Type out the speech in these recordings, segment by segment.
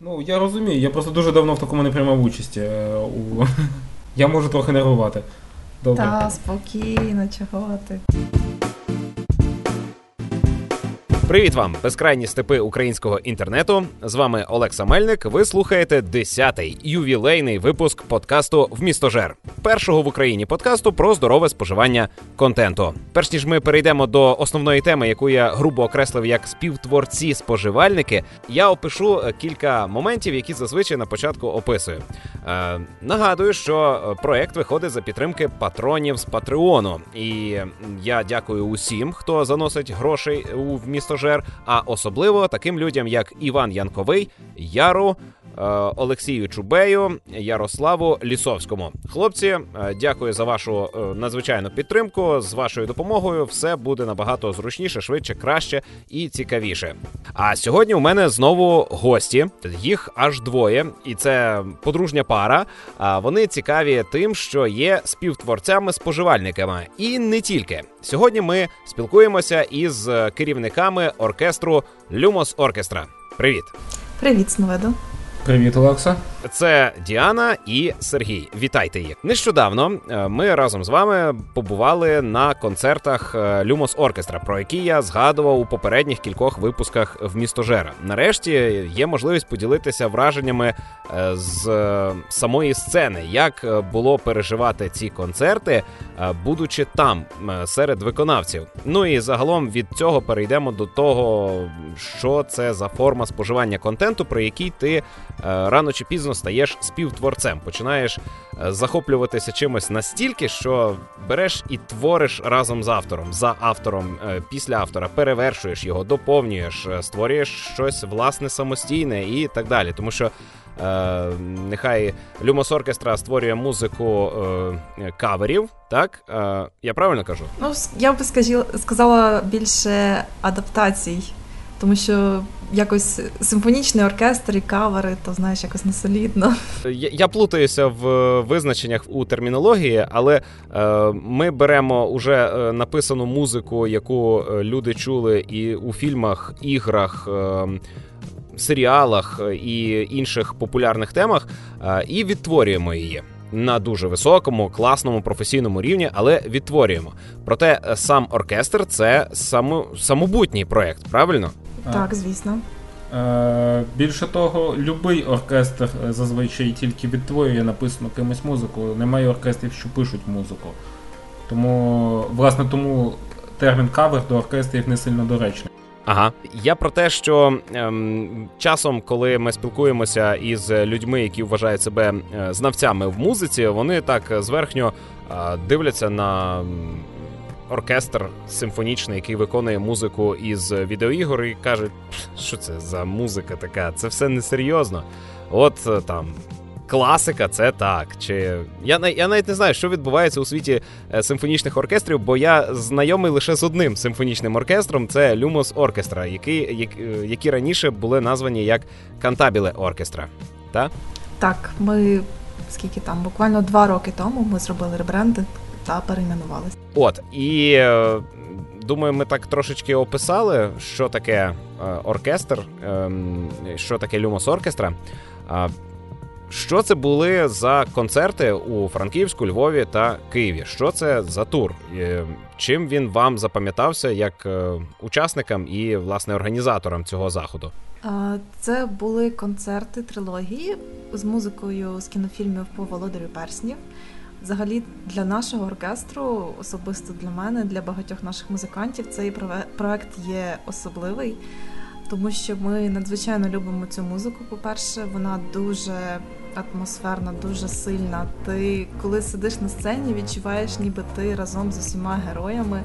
Ну, я розумію, я просто дуже давно в такому не приймав участі. Е, у... Я можу трохи нервувати. Добре. Та, спокійно, чого ти. Привіт вам, безкрайні степи українського інтернету. З вами Олекса Мельник. Ви слухаєте 10-й ювілейний випуск подкасту «Вмістожер» першого в Україні подкасту про здорове споживання контенту. Перш ніж ми перейдемо до основної теми, яку я грубо окреслив як співтворці споживальники, я опишу кілька моментів, які зазвичай на початку описую. Е, Нагадую, що проект виходить за підтримки патронів з Патреону, і я дякую усім, хто заносить грошей у вмісто пасажир, а особливо таким людям, як Іван Янковий, Яру. Е, Олексію Чубею, Ярославу Лісовському. Хлопці, е, дякую за вашу е, надзвичайну підтримку. З вашою допомогою все буде набагато зручніше, швидше, краще і цікавіше. А сьогодні у мене знову гості. Їх аж двоє, і це подружня пара. Вони цікаві тим, що є співтворцями-споживальниками, і не тільки. Сьогодні ми спілкуємося із керівниками оркестру Люмос Оркестра. Привіт, привіт, Сноведу. Привіт, Олекса. Це Діана і Сергій. Вітайте їх. Нещодавно е, ми разом з вами побували на концертах е, Люмос Оркестра, про які я згадував у попередніх кількох випусках в місто Жера. Нарешті є можливість поділитися враженнями е, з самої сцени, як було переживати ці концерти, будучи там серед виконавців. Ну і загалом від цього перейдемо до того, що це за форма споживання контенту, про який ти рано чи пізно стаєш співтворцем, починаєш е, захоплюватися чимось настільки, що береш і твориш разом з автором, за автором, е, після автора, перевершуєш його, доповнюєш, е, створюєш щось власне самостійне і так далі. Тому що. Е, Нехай Люмос Оркестра створює музику е, каверів, так? Е, Я правильно кажу? Ну, я б сказала більше адаптацій, тому що якось симфонічний оркестр і кавери, то знаєш, якось не солідно. Я, я плутаюся в визначеннях у термінології, але е, ми беремо уже е, написану музику, яку е, люди чули і у фільмах, іграх. Е, Серіалах і інших популярних темах, е, і відтворюємо її на дуже високому, класному професійному рівні, але відтворюємо. Проте сам оркестр це само, самобутній проект, правильно? Так, звісно. Е, Більше того, будь-який оркестр е, зазвичай тільки відтворює написану кимось музику. Немає оркестрів, що пишуть музику. Тому, власне, тому термін кавер до оркестрів не сильно доречний. Ага, я про те, що ем, часом, коли ми спілкуємося із людьми, які вважають себе е, знавцями в музиці, вони так зверхньо е, дивляться на оркестр симфонічний, який виконує музику із відеоігор, і кажуть, що це за музика така, це все несерйозно. От е, там. Класика, це так. Чи я я навіть не знаю, що відбувається у світі е, симфонічних оркестрів, бо я знайомий лише з одним симфонічним оркестром це Люмос Оркестра, які е, які раніше були названі як Кантабіле Оркестра. Так? Так, ми скільки там, буквально два роки тому ми зробили ребрендинг та перейменувалися. От і е, думаю, ми так трошечки описали, що таке е, оркестр, е, що таке Люмос Оркестра. Що це були за концерти у Франківську, Львові та Києві? Що це за тур? Чим він вам запам'ятався як учасникам і власне організаторам цього заходу? Це були концерти трилогії з музикою з кінофільмів по володарю перснів. Взагалі для нашого оркестру, особисто для мене, для багатьох наших музикантів, цей проект є особливий, тому що ми надзвичайно любимо цю музику. По-перше, вона дуже атмосферна, дуже сильна. Ти коли сидиш на сцені, відчуваєш, ніби ти разом з усіма героями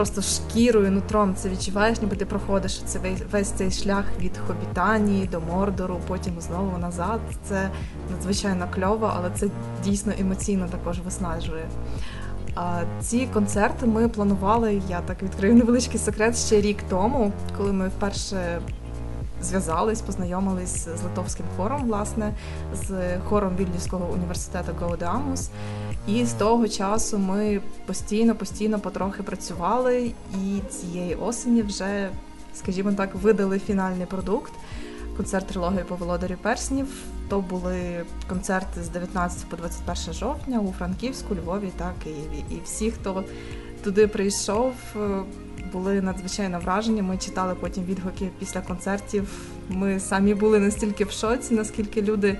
просто шкірою, нутром це відчуваєш, ніби ти проходиш цей весь цей шлях від Хобітанії до Мордору, потім знову назад. Це надзвичайно кльово, але це дійсно емоційно також виснажує. А ці концерти ми планували. Я так відкрию невеличкий секрет ще рік тому, коли ми вперше зв'язались, познайомились з литовським хором, власне, з хором Вільнюського університету Гоудеамус. І з того часу ми постійно, постійно потрохи працювали, і цієї осені вже, скажімо так, видали фінальний продукт. концерт трилогії по володарю перснів. То були концерти з 19 по 21 жовтня у Франківську, Львові та Києві. І всі, хто туди прийшов, е, були надзвичайно вражені. Ми читали потім відгуки після концертів. Ми самі були настільки в шоці, наскільки люди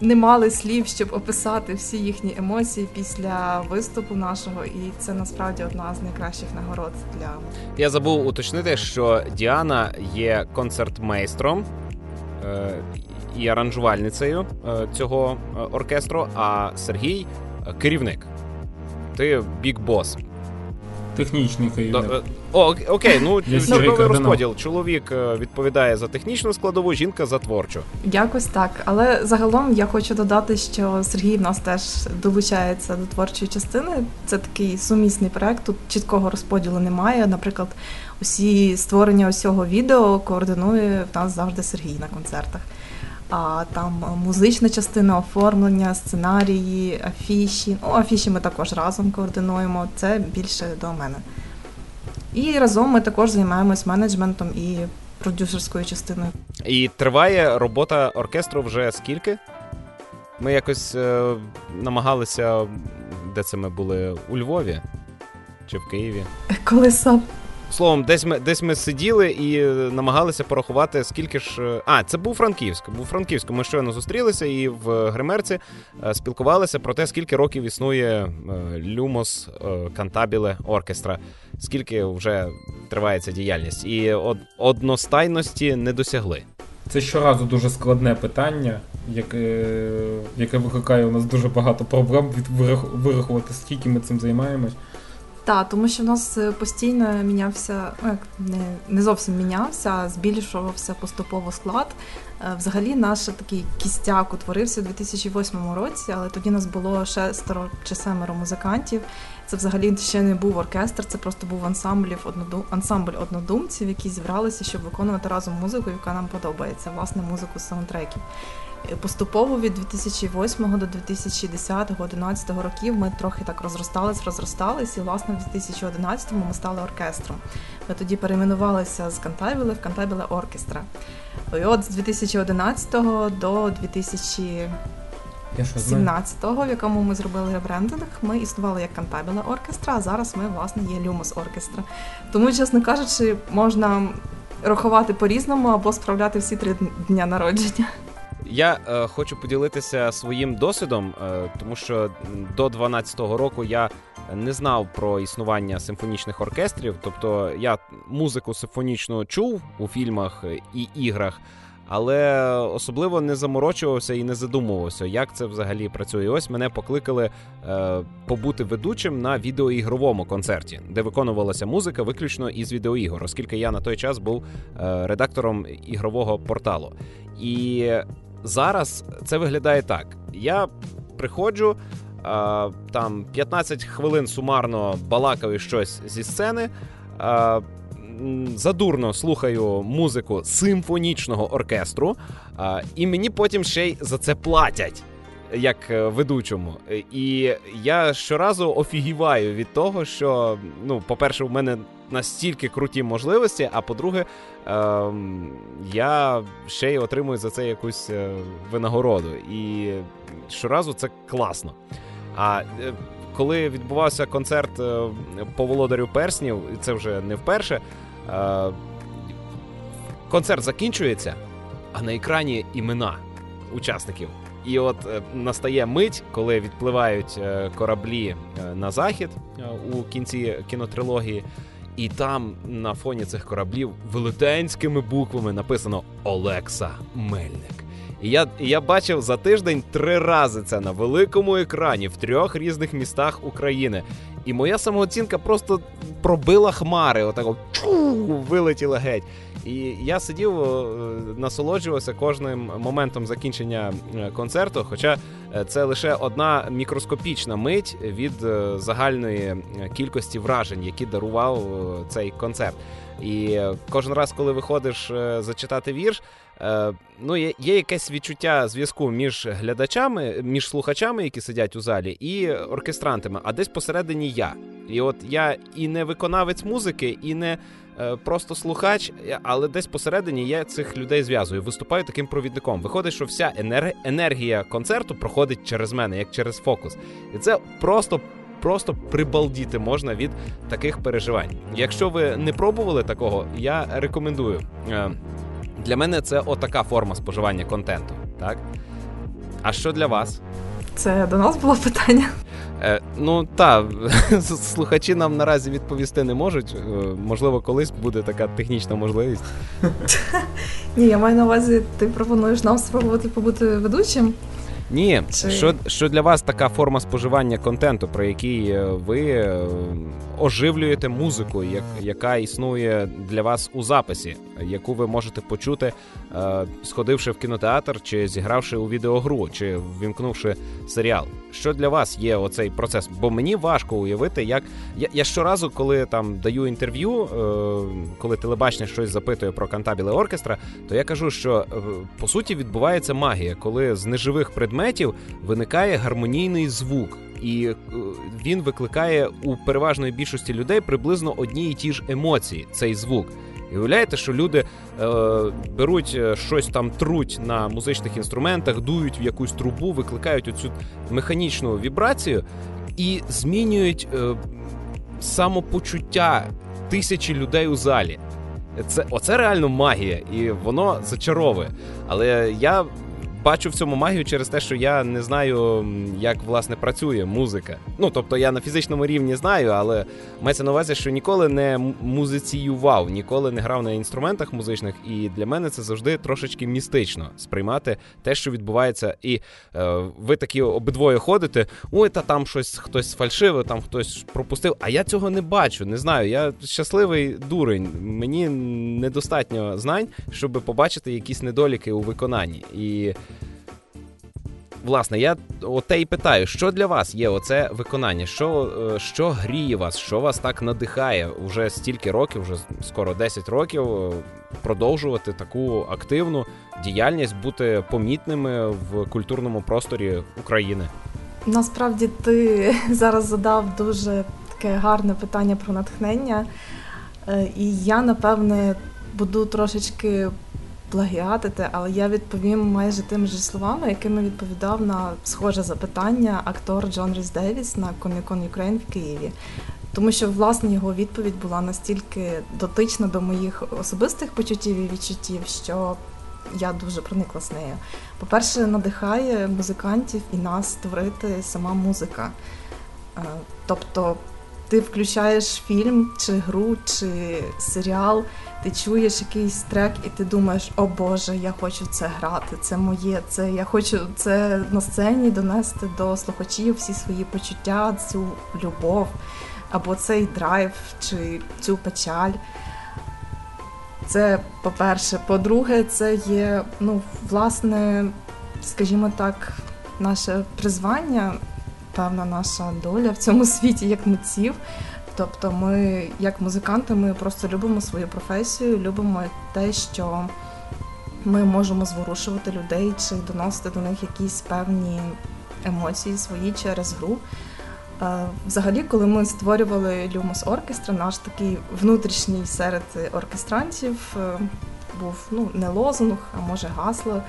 не мали слів, щоб описати всі їхні емоції після виступу нашого, і це насправді одна з найкращих нагород для Я забув уточнити, що Діана є концертмейстром е, і аранжувальницею е, цього е, оркестру, а Сергій керівник. Ти бік бос. Технічний керівник. Е, О, окей, ну кардинал. розподіл. Чоловік е, відповідає за технічну складову, жінка за творчу. Якось так. Але загалом я хочу додати, що Сергій в нас теж долучається до творчої частини. Це такий сумісний проект. Тут чіткого розподілу немає. Наприклад, усі створення усього відео координує в нас завжди Сергій на концертах. А там музична частина, оформлення, сценарії, афіші. Ну, афіші ми також разом координуємо. Це більше до мене. І разом ми також займаємось менеджментом і продюсерською частиною. І триває робота оркестру вже скільки? Ми якось е, намагалися, де це ми були? У Львові чи в Києві? Колеса Словом, десь ми десь ми сиділи і е, намагалися порахувати, скільки ж. е, А, це був Франківськ. Був Франківськ. Ми щойно зустрілися і в Гримерці е, спілкувалися про те, скільки років існує Люмос Кантабіле оркестра, скільки вже триває ця діяльність. І од- одностайності не досягли. Це щоразу дуже складне питання, яке, яке викликає у нас дуже багато проблем від вирах- вирахувати, скільки ми цим займаємось. Так, тому що в нас е, постійно мінявся, ну як не, не зовсім мінявся, а збільшувався поступово склад. Е, Взагалі, наш такий кістяк утворився у 2008 році, але тоді нас було шестеро чи семеро музикантів. Це взагалі ще не був оркестр, це просто був ансамблів ансамбль однодумців, які зібралися, щоб виконувати разом музику, яка нам подобається, власне, музику саундтреків. Поступово від 2008 до 2010-2011 років ми трохи так розростались, розростались, і власне в 2011-му ми стали оркестром. Ми тоді перейменувалися з Кантабіле в Кантабіле Оркестра. І от з 2011 до 2017, Я що знаю? в якому ми зробили ребрендинг, ми існували як Кантабіле Оркестра, а зараз ми власне є Люмос Оркестра. Тому, чесно кажучи, можна рахувати по-різному або справляти всі три дня народження. Я е, хочу поділитися своїм досвідом, е, тому що до 12-го року я не знав про існування симфонічних оркестрів. Тобто я музику симфонічну чув у фільмах е, і іграх, але особливо не заморочувався і не задумувався, як це взагалі працює. Ось мене покликали е, побути ведучим на відеоігровому концерті, де виконувалася музика виключно із відеоігор, оскільки я на той час був е, редактором ігрового порталу. І зараз це виглядає так: я приходжу. Там 15 хвилин сумарно балакаю щось зі сцени. Задурно слухаю музику симфонічного оркестру, і мені потім ще й за це платять. Як е, ведучому, і я щоразу офігіваю від того, що ну, по-перше, у мене настільки круті можливості, а по-друге, ем, я ще й отримую за це якусь е, винагороду. І щоразу це класно. А е, коли відбувався концерт е, по володарю перснів, і це вже не вперше. Е, концерт закінчується, а на екрані імена учасників. І от е, настає мить, коли відпливають е, кораблі е, на захід у кінці кінотрилогії, і там на фоні цих кораблів велетенськими буквами написано Олекса Мельник. І я, я бачив за тиждень три рази це на великому екрані в трьох різних містах України. І моя самооцінка просто пробила хмари, отако чу, вилетіла геть. І я сидів, е, насолоджувався кожним моментом закінчення е, концерту. Хоча е, це лише одна мікроскопічна мить від загальної кількості вражень, які дарував цей концерт. І кожен раз, коли виходиш зачитати вірш, ну є, є якесь відчуття зв'язку між глядачами, між слухачами, які сидять у залі, і оркестрантами, а десь посередині я. І от я і не виконавець музики, і не просто слухач, але десь посередині я цих людей зв'язую. Виступаю таким провідником. Виходить, що вся енергія концерту проходить через мене, як через фокус. І це просто. Просто прибалдіти можна від таких переживань. Якщо ви не пробували такого, я рекомендую. Е, для мене це отака форма споживання контенту. Так? А що для вас? Це до нас було питання. Е, Ну так, слухачі нам наразі відповісти не можуть. Е, можливо, колись буде така технічна можливість. Ні, я маю на увазі, ти пропонуєш нам спробувати побути ведучим. Ні, Чи... що що для вас така форма споживання контенту, про який е, ви е, оживлюєте музику, як, яка існує для вас у записі, яку ви можете почути, е, сходивши в кінотеатр, чи зігравши у відеогру, чи ввімкнувши серіал? Що для вас є оцей процес? Бо мені важко уявити, як я я щоразу, коли там даю інтерв'ю, коли телебачення щось запитує про кантабіле оркестра, то я кажу, що по суті відбувається магія, коли з неживих предметів виникає гармонійний звук, і е, він викликає у переважної більшості людей приблизно одні і ті ж емоції. Цей звук. Уявляєте, що люди е, беруть е, щось там труть на музичних інструментах, дують в якусь трубу, викликають оцю механічну вібрацію і змінюють е, самопочуття тисячі людей у залі. Це Оце реально магія, і воно зачаровує. Але я бачу в цьому магію через те, що я не знаю, як власне працює музика. Ну тобто я на фізичному рівні знаю, але мається на увазі, що ніколи не музиціював, ніколи не грав на інструментах музичних, і для мене це завжди трошечки містично сприймати те, що відбувається, і е, ви такі обидвоє ходите. Ой, та там щось хтось фальшиве, там хтось пропустив. А я цього не бачу, не знаю. Я щасливий дурень. Мені недостатньо знань, щоб побачити якісь недоліки у виконанні. І власне, я оте і питаю, що для вас є оце виконання? Що е, що гріє вас, що вас так надихає уже стільки років, вже скоро 10 років, е, продовжувати таку активну діяльність, бути помітними в культурному просторі України? Насправді ти зараз задав дуже таке гарне питання про натхнення, е, і я напевне буду трошечки плагіатити, але я відповім майже тими ж словами, якими відповідав на схоже запитання актор Джон Ріс Девіс на Comic-Con в Києві. Тому що власне його відповідь була настільки дотична до моїх особистих почуттів і відчуттів, що я дуже проникла з нею. По-перше, надихає музикантів і нас створити сама музика. Е, тобто ти включаєш фільм, чи гру, чи серіал, ти чуєш якийсь трек, і ти думаєш, о Боже, я хочу це грати, це моє, це я хочу це на сцені донести до слухачів всі свої почуття, цю любов, або цей драйв, чи цю печаль. Це по-перше. По-друге, це є, ну, власне, скажімо так, наше призвання певна наша доля в цьому світі як митців. Тобто, ми, як музиканти, ми просто любимо свою професію, любимо те, що ми можемо зворушувати людей чи доносити до них якісь певні емоції свої через гру. Е, взагалі, коли ми створювали Люмос оркестра, наш такий внутрішній серед оркестрантів е, був ну не лозунг, а може гасло.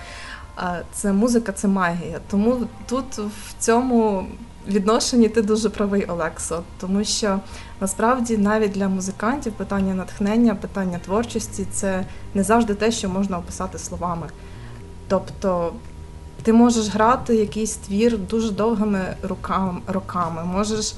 Е, це музика, це магія. Тому тут в цьому відношенні ти дуже правий, Олексо, тому що насправді навіть для музикантів питання натхнення, питання творчості це не завжди те, що можна описати словами. Тобто ти можеш грати якийсь твір дуже довгими роками, можеш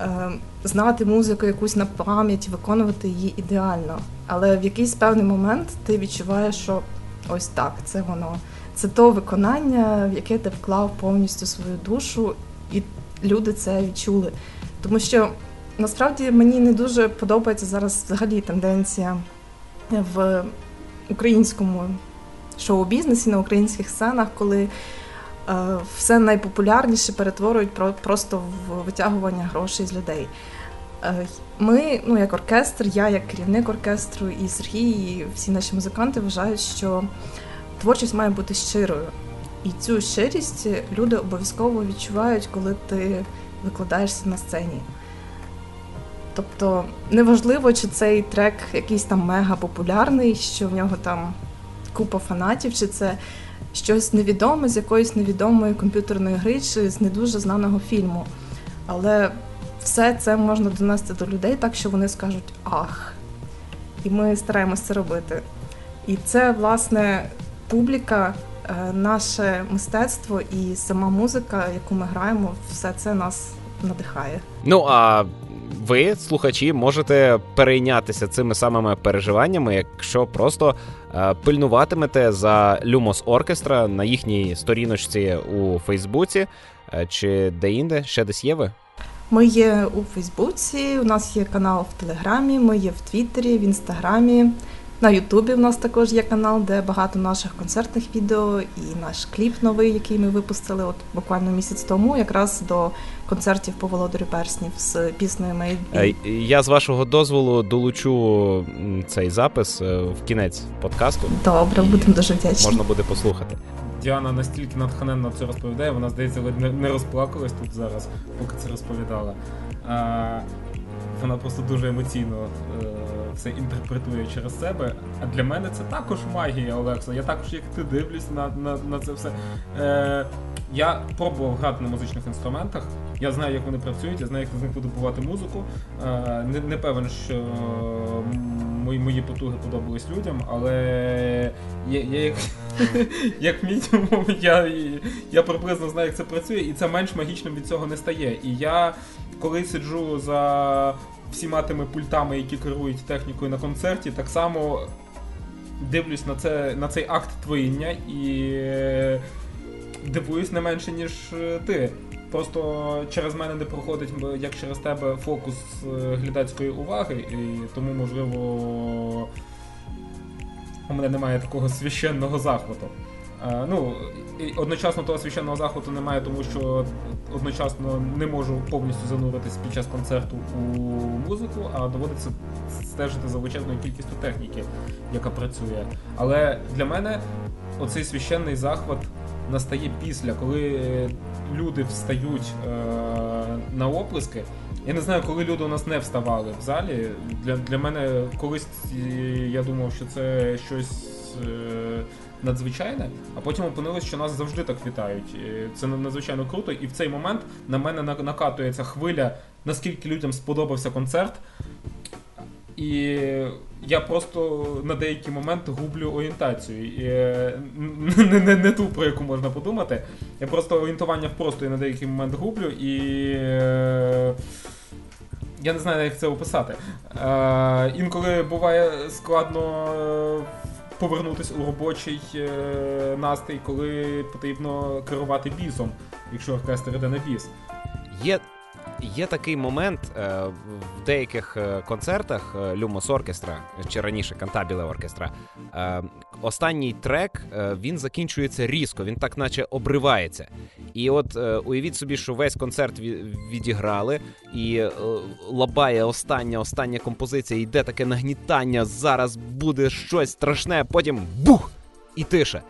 е, знати музику якусь на пам'ять, виконувати її ідеально. Але в якийсь певний момент ти відчуваєш, що ось так, це воно. Це то виконання, в яке ти вклав повністю свою душу, і люди це відчули. Тому що насправді мені не дуже подобається зараз взагалі тенденція в українському шоу-бізнесі на українських сценах, коли е, все найпопулярніше перетворюють про, просто в витягування грошей з людей. Е, ми, ну як оркестр, я як керівник оркестру, і Сергій, і всі наші музиканти вважають, що творчість має бути щирою. І цю щирість люди обов'язково відчувають, коли ти викладаєшся на сцені. Тобто неважливо, чи цей трек якийсь там мега популярний, що в нього там купа фанатів, чи це щось невідоме з якоїсь невідомої комп'ютерної гри, чи з не дуже знаного фільму. Але все це можна донести до людей так, що вони скажуть ах. І ми стараємося це робити. І це, власне, публіка, е, наше мистецтво і сама музика, яку ми граємо, все це нас надихає. Ну а ви, слухачі, можете перейнятися цими самими переживаннями, якщо просто е, пильнуватимете за Lumos Оркестра на їхній сторіночці у Фейсбуці е, чи де-інде, ще десь є ви? Ми є у Фейсбуці, у нас є канал в Телеграмі, ми є в Твіттері, в Інстаграмі. На Ютубі в нас також є канал, де багато наших концертних відео і наш кліп новий, який ми випустили от буквально місяць тому, якраз до концертів по володарю перснів з піснею Е, Я з вашого дозволу долучу цей запис е, в кінець подкасту. Добре, будемо дуже вдячні. Можна буде послухати. Діана настільки натхненно це розповідає, вона здається, не, не розплакалась тут зараз, поки це розповідала. А, вона просто дуже емоційно е, все інтерпретує через себе. А для мене це також магія, Олекса. Я також, як ти дивлюсь на, на, на це все. Е, я пробував грати на музичних інструментах. Я знаю, як вони працюють, я знаю, як з них видобувати музику. Е, не, не певен, що мої, мої потуги подобались людям, але я, я як, як мінімум я, я приблизно знаю, як це працює, і це менш магічним від цього не стає. І я коли сиджу за всіма тими пультами, які керують технікою на концерті, так само дивлюсь на це, на цей акт творіння і дивуюсь не менше, ніж ти. Просто через мене не проходить, як через тебе, фокус глядацької уваги, і тому, можливо, у мене немає такого священного захвату. Ну, і Одночасно того священного захвату немає, тому що одночасно не можу повністю зануритись під час концерту у музику, а доводиться стежити за величезною кількістю техніки, яка працює. Але для мене оцей священний захват настає після, коли люди встають е- на оплески. Я не знаю, коли люди у нас не вставали в залі. Для для мене колись я думав, що це щось е- надзвичайне, а потім опинилось, що нас завжди так вітають. Це надзвичайно круто, і в цей момент на мене накатується хвиля, наскільки людям сподобався концерт. І я просто на деякий момент гублю орієнтацію. І, не, не, не ту, про яку можна подумати. Я просто орієнтування просто я на деякий момент гублю і. Я не знаю, як це описати. Е, Інколи буває складно повернутися у робочий е, настрій, коли потрібно керувати бісом, якщо оркестр йде на біс. Є Є такий момент е, в деяких е, концертах Люмос Оркестра чи раніше Кантабіле Оркестра. Е, останній трек е, він закінчується різко, він так наче обривається. І от е, уявіть собі, що весь концерт відіграли, і е, лабає остання остання композиція, йде таке нагнітання. Зараз буде щось страшне, потім бух! І тиша.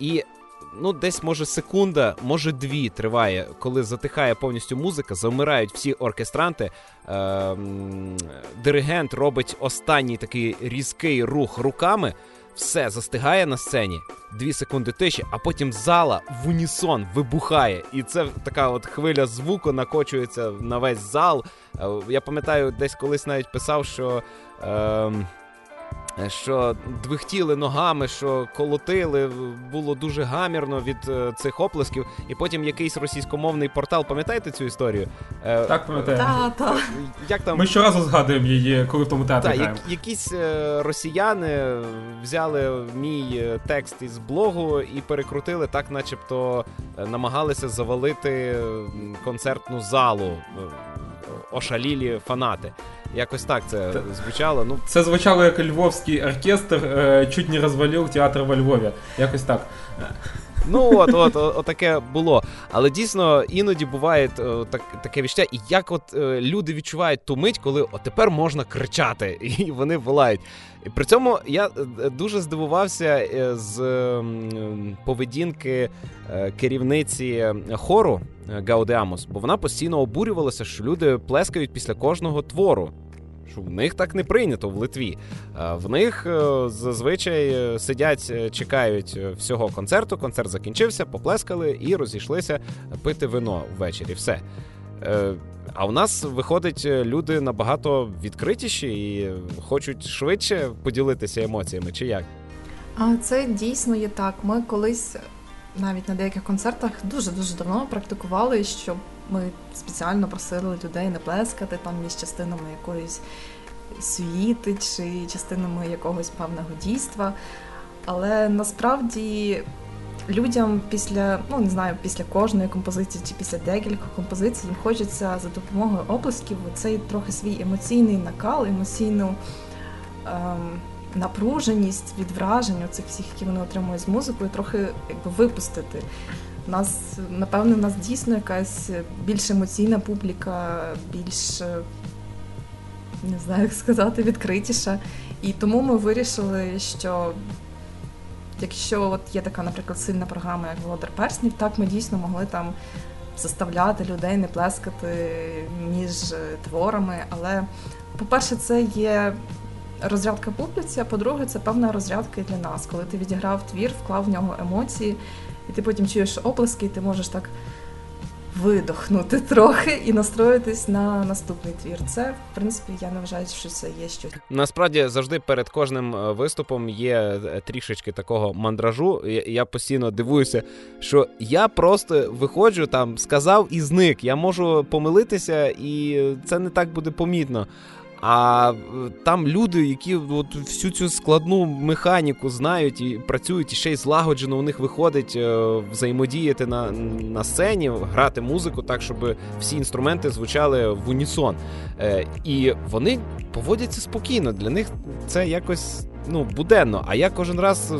І ну, десь може секунда, може дві триває, коли затихає повністю музика, завмирають всі оркестранти. Е, Диригент робить останній такий різкий рух руками. Все застигає на сцені, дві секунди тиші, а потім зала в унісон вибухає. І це така от хвиля звуку накочується на весь зал. Е, я пам'ятаю, десь колись навіть писав, що. Е, що двихтіли ногами, що колотили, було дуже гамірно від е, цих оплесків. І потім якийсь російськомовний портал, пам'ятаєте цю історію? Е, так, пам'ятаю. Та, та. Як там... Ми щоразу згадуємо її, коли в тому театрі. Так, як, якісь е, росіяни взяли мій текст із блогу і перекрутили, так, начебто намагалися завалити концертну залу. Ошалілі фанати. Якось так це звучало. Ну це звучало як львовський оркестр е, чуть не розвалив театр во Львові. Якось так. Ну от, от, от, таке було. Але дійсно іноді буває так, таке відчуття, і як от е, люди відчувають ту мить, коли от тепер можна кричати, і вони волають. І При цьому я е, дуже здивувався е, з е, поведінки е, керівниці хору Гаудеамос, бо вона постійно обурювалася, що люди плескають після кожного твору. Що в них так не прийнято в Литві. В них е, зазвичай е, сидять, е, чекають всього концерту. Концерт закінчився, поплескали і розійшлися пити вино ввечері. Все. А у нас виходить люди набагато відкритіші і хочуть швидше поділитися емоціями, чи як? А це дійсно є так. Ми колись навіть на деяких концертах дуже дуже давно практикували, що ми спеціально просили людей не плескати там між частинами якоїсь світи чи частинами якогось певного дійства. Але насправді людям після, ну не знаю, після кожної композиції чи після декількох композицій їм хочеться за допомогою оплесків цей трохи свій емоційний накал, емоційну ем, напруженість від вражень цих всіх, які вони отримують з музикою, трохи якби випустити. Нас, напевно, нас дійсно якась більш емоційна публіка, більш не знаю, як сказати, відкритіша. І тому ми вирішили, що якщо от є така, наприклад, сильна програма, як Володар Перснів, так ми дійсно могли там заставляти людей не плескати між творами. Але, по-перше, це є розрядка публіці, а по-друге, це певна розрядка і для нас, коли ти відіграв твір, вклав в нього емоції, і ти потім чуєш оплески, і ти можеш так видохнути трохи і настроїтись на наступний твір. Це в принципі я не вважаю, що це є щось. Насправді завжди перед кожним е, виступом є е, трішечки такого мандражу. Я постійно дивуюся, що я просто виходжу там, сказав і зник. Я можу помилитися, і це не так буде помітно. А е, там люди, які от всю цю складну механіку знають і працюють і ще й злагоджено у них виходить е, взаємодіяти на на сцені, грати музику так, щоб всі інструменти звучали в унісон. Е, і вони поводяться спокійно. Для них це якось. Ну, буденно, а я кожен раз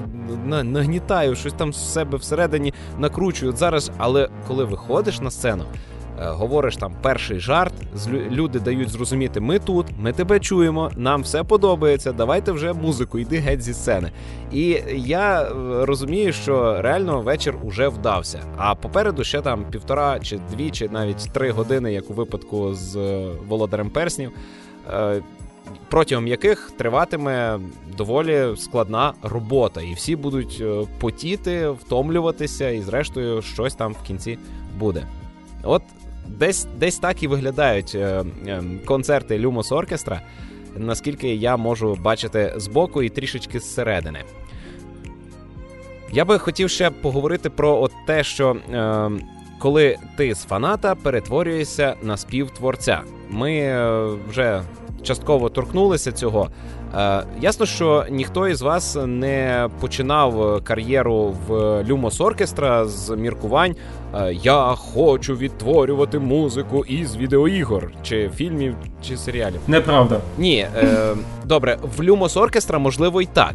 нагнітаю щось там з себе всередині накручую зараз. Але коли виходиш на сцену, говориш там перший жарт, люди дають зрозуміти, ми тут, ми тебе чуємо, нам все подобається. Давайте вже музику, йди геть зі сцени. І я е, розумію, що реально вечір уже вдався. А попереду ще там півтора чи дві, чи навіть три години, як у випадку з е, володарем перснів. Протягом яких триватиме доволі складна робота, і всі будуть потіти, втомлюватися, і зрештою щось там в кінці буде. От десь десь так і виглядають е, е, концерти Люмос Оркестра, наскільки я можу бачити збоку і трішечки зсередини. Я би хотів ще поговорити про от те, що е, коли ти з фаната перетворюєшся на співтворця. Ми е, вже частково торкнулися цього. Е, ясно, що ніхто із вас не починав кар'єру в Люмос Оркестра з міркувань. Е, Я хочу відтворювати музику із відеоігор, чи фільмів, чи серіалів. Неправда. Ні, е, добре, в Люмос Оркестра можливо і так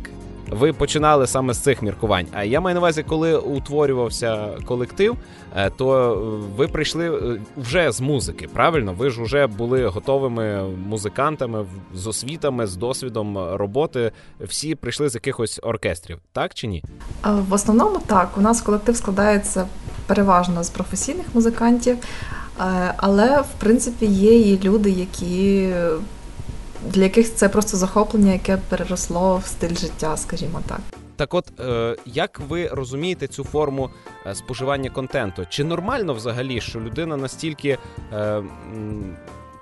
ви починали саме з цих міркувань. А я маю на увазі, коли утворювався колектив, е, то е, ви прийшли е, вже з музики. Правильно? Ви ж вже були готовими музикантами з освітами, з досвідом роботи. Всі прийшли з якихось оркестрів, так чи ні? В основному так. У нас колектив складається переважно з професійних музикантів, але в принципі є і люди, які для яких це просто захоплення, яке переросло в стиль життя, скажімо так. Так, от е, як ви розумієте цю форму е, споживання контенту? Чи нормально взагалі, що людина настільки е,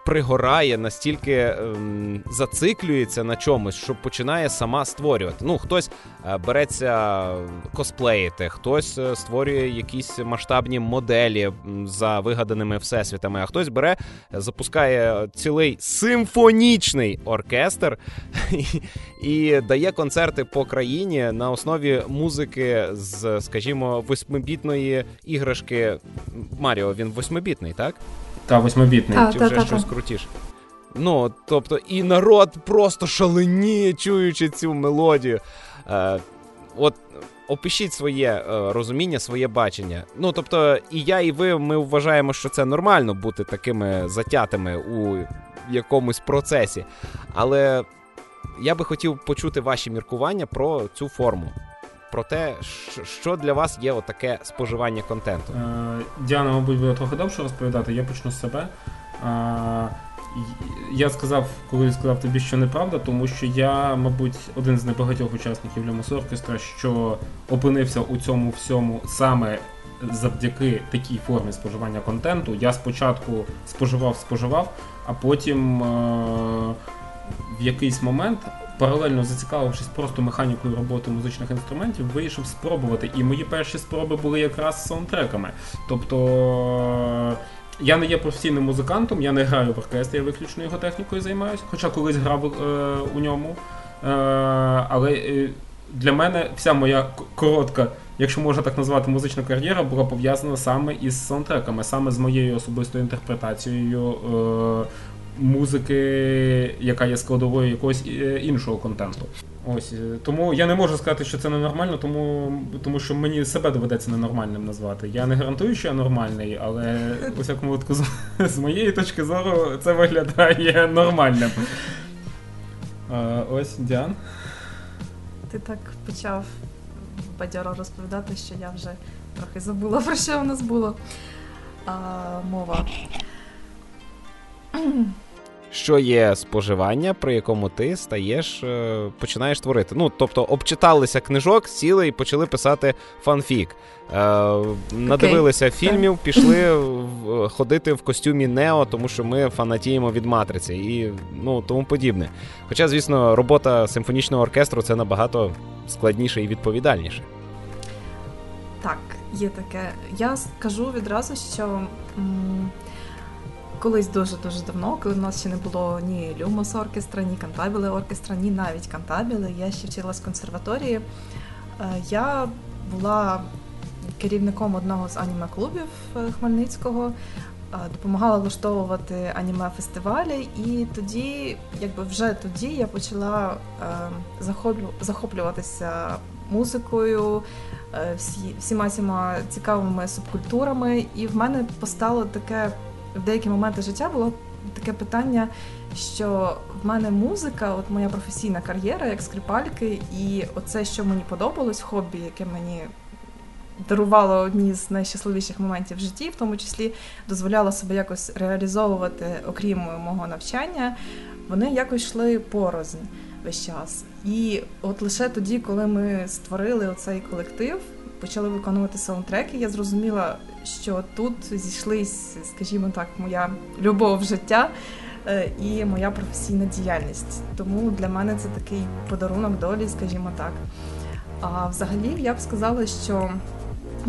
пригорає, настільки ем, зациклюється на чомусь, що починає сама створювати. Ну, хтось е, береться косплеїти, хтось е, створює якісь масштабні моделі за вигаданими всесвітами, а хтось бере, запускає цілий симфонічний оркестр і, і дає концерти по країні на основі музики з, скажімо, восьмибітної іграшки. Маріо, він восьмибітний, так? Та восьмибітний. Чи вже та, щось та. крутіше. Ну, тобто, і народ просто шаленіє, чуючи цю мелодію. Е, От опишіть своє е, розуміння, своє бачення. Ну, тобто, і я, і ви ми вважаємо, що це нормально бути такими затятими у якомусь процесі. Але я би хотів почути ваші міркування про цю форму про те, що для вас є отаке споживання контенту. Е, Діана, мабуть, буде трохи довше розповідати, я почну з себе. Е, Я сказав, коли сказав тобі, що неправда, тому що я, мабуть, один з небагатьох учасників Люмос Оркестра, що опинився у цьому всьому саме завдяки такій формі споживання контенту. Я спочатку споживав, споживав, а потім е- в якийсь момент. Паралельно зацікавившись просто механікою роботи музичних інструментів, вирішив спробувати. І мої перші спроби були якраз саундтреками. Тобто я не є професійним музикантом, я не граю в оркестрі, я виключно його технікою займаюся, хоча колись грав е, у ньому. Е, але е, для мене вся моя коротка, якщо можна так назвати, музична кар'єра була пов'язана саме із саундтреками, саме з моєю особистою інтерпретацією е, музики, яка є складовою якогось е, іншого контенту. Ось е, тому я не можу сказати, що це ненормально, тому тому що мені себе доведеться ненормальним назвати. Я не гарантую, що я нормальний, але у всякому випадку, з, з моєї точки зору, це виглядає нормальним. А, Ось Діан. Ти так почав бадьоро розповідати, що я вже трохи забула, про що в нас було а, мова що є споживання, при якому ти стаєш, е, починаєш творити. Ну, тобто, обчиталися книжок, сіли і почали писати фанфік. Е, надивилися фільмів, пішли в, ходити в костюмі Нео, тому що ми фанатіємо від матриці і ну, тому подібне. Хоча, звісно, робота симфонічного оркестру це набагато складніше і відповідальніше. Так, є таке. Я скажу відразу, що. М- колись дуже-дуже давно, коли в нас ще не було ні Люмос оркестра, ні Кантабіле оркестра, ні навіть Кантабіле, я ще вчилась в консерваторії. Е, я була керівником одного з аніме-клубів е, Хмельницького, е, допомагала влаштовувати аніме-фестивалі, і тоді, якби вже тоді, я почала захоплюватися музикою, всі, всіма цікавими субкультурами, і в мене постало таке в деякі моменти життя було таке питання, що в мене музика, от моя професійна кар'єра як скрипальки, і оце, що мені подобалось, хобі, яке мені дарувало одні з найщасливіших моментів в житті, в тому числі дозволяло себе якось реалізовувати, окрім мого навчання, вони якось йшли порознь весь час. І от лише тоді, коли ми створили оцей колектив почали виконувати саундтреки, я зрозуміла, що тут зійшлись, скажімо так, моя любов життя е, і моя професійна діяльність. Тому для мене це такий подарунок долі, скажімо так. А взагалі я б сказала, що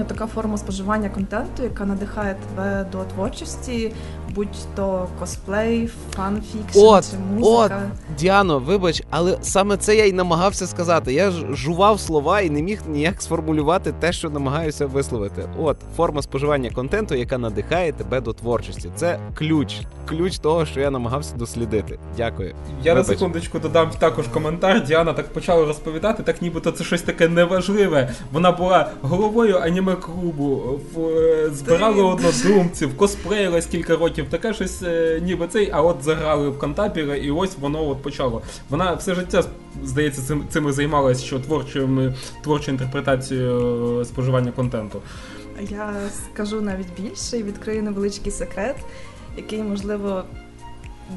така форма споживання контенту, яка надихає тебе до творчості, будь-то косплей, фанфікшн от, чи музика. От, Діано, вибач, але саме це я й намагався сказати. Я ж жував слова і не міг ніяк сформулювати те, що намагаюся висловити. От форма споживання контенту, яка надихає тебе до творчості. Це ключ, ключ того, що я намагався дослідити. Дякую. Я вибач. на секундочку додам також коментар. Діана так почала розповідати, так нібито це щось таке неважливе. Вона була головою аніме-клубу, е, збирала однодумців, косплеїлась кілька років років таке щось, е, ніби цей, а от заграли в Кантабіра, і ось воно от почало. Вона все життя, здається, цим цим займалася, що творчою творчою інтерпретацією е, споживання контенту. Я скажу навіть більше і відкрию невеличкий секрет, який, можливо,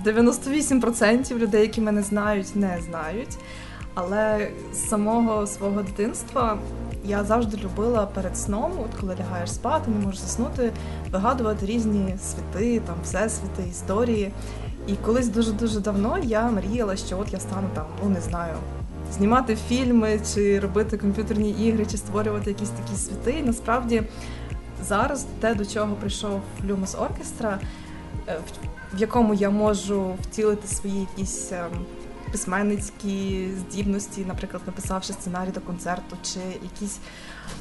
98% людей, які мене знають, не знають. Але з самого свого дитинства я завжди любила перед сном, от коли лягаєш спати, не можеш заснути, вигадувати різні світи, там всесвіти, історії. І колись дуже-дуже давно я мріяла, що от я стану там, ну не знаю, знімати фільми, чи робити комп'ютерні ігри, чи створювати якісь такі світи. І насправді зараз те, до чого прийшов Люмос Оркестра, е, в якому я можу втілити свої якісь ем, письменницькі здібності, наприклад, написавши сценарій до концерту, чи якісь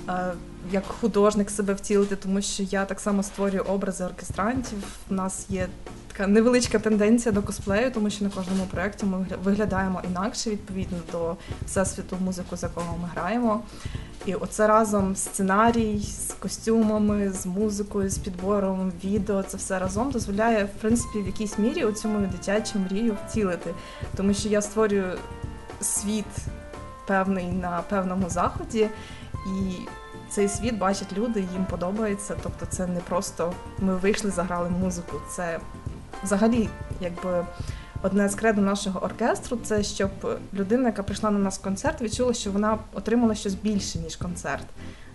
е, як художник себе втілити, тому що я так само створюю образи оркестрантів. У нас є така невеличка тенденція до косплею, тому що на кожному проєкті ми виглядаємо інакше відповідно до всесвіту музику, з якого ми граємо. І оце разом сценарій з костюмами, з музикою, з підбором відео, це все разом дозволяє, в принципі, в якійсь мірі оцю мою дитячу мрію втілити. Тому що я створюю світ певний на певному заході, і цей світ бачать люди, їм подобається. Тобто, це не просто ми вийшли, заграли музику. Це взагалі, якби одне з кредо нашого оркестру це щоб людина, яка прийшла на нас в концерт, відчула, що вона отримала щось більше, ніж концерт.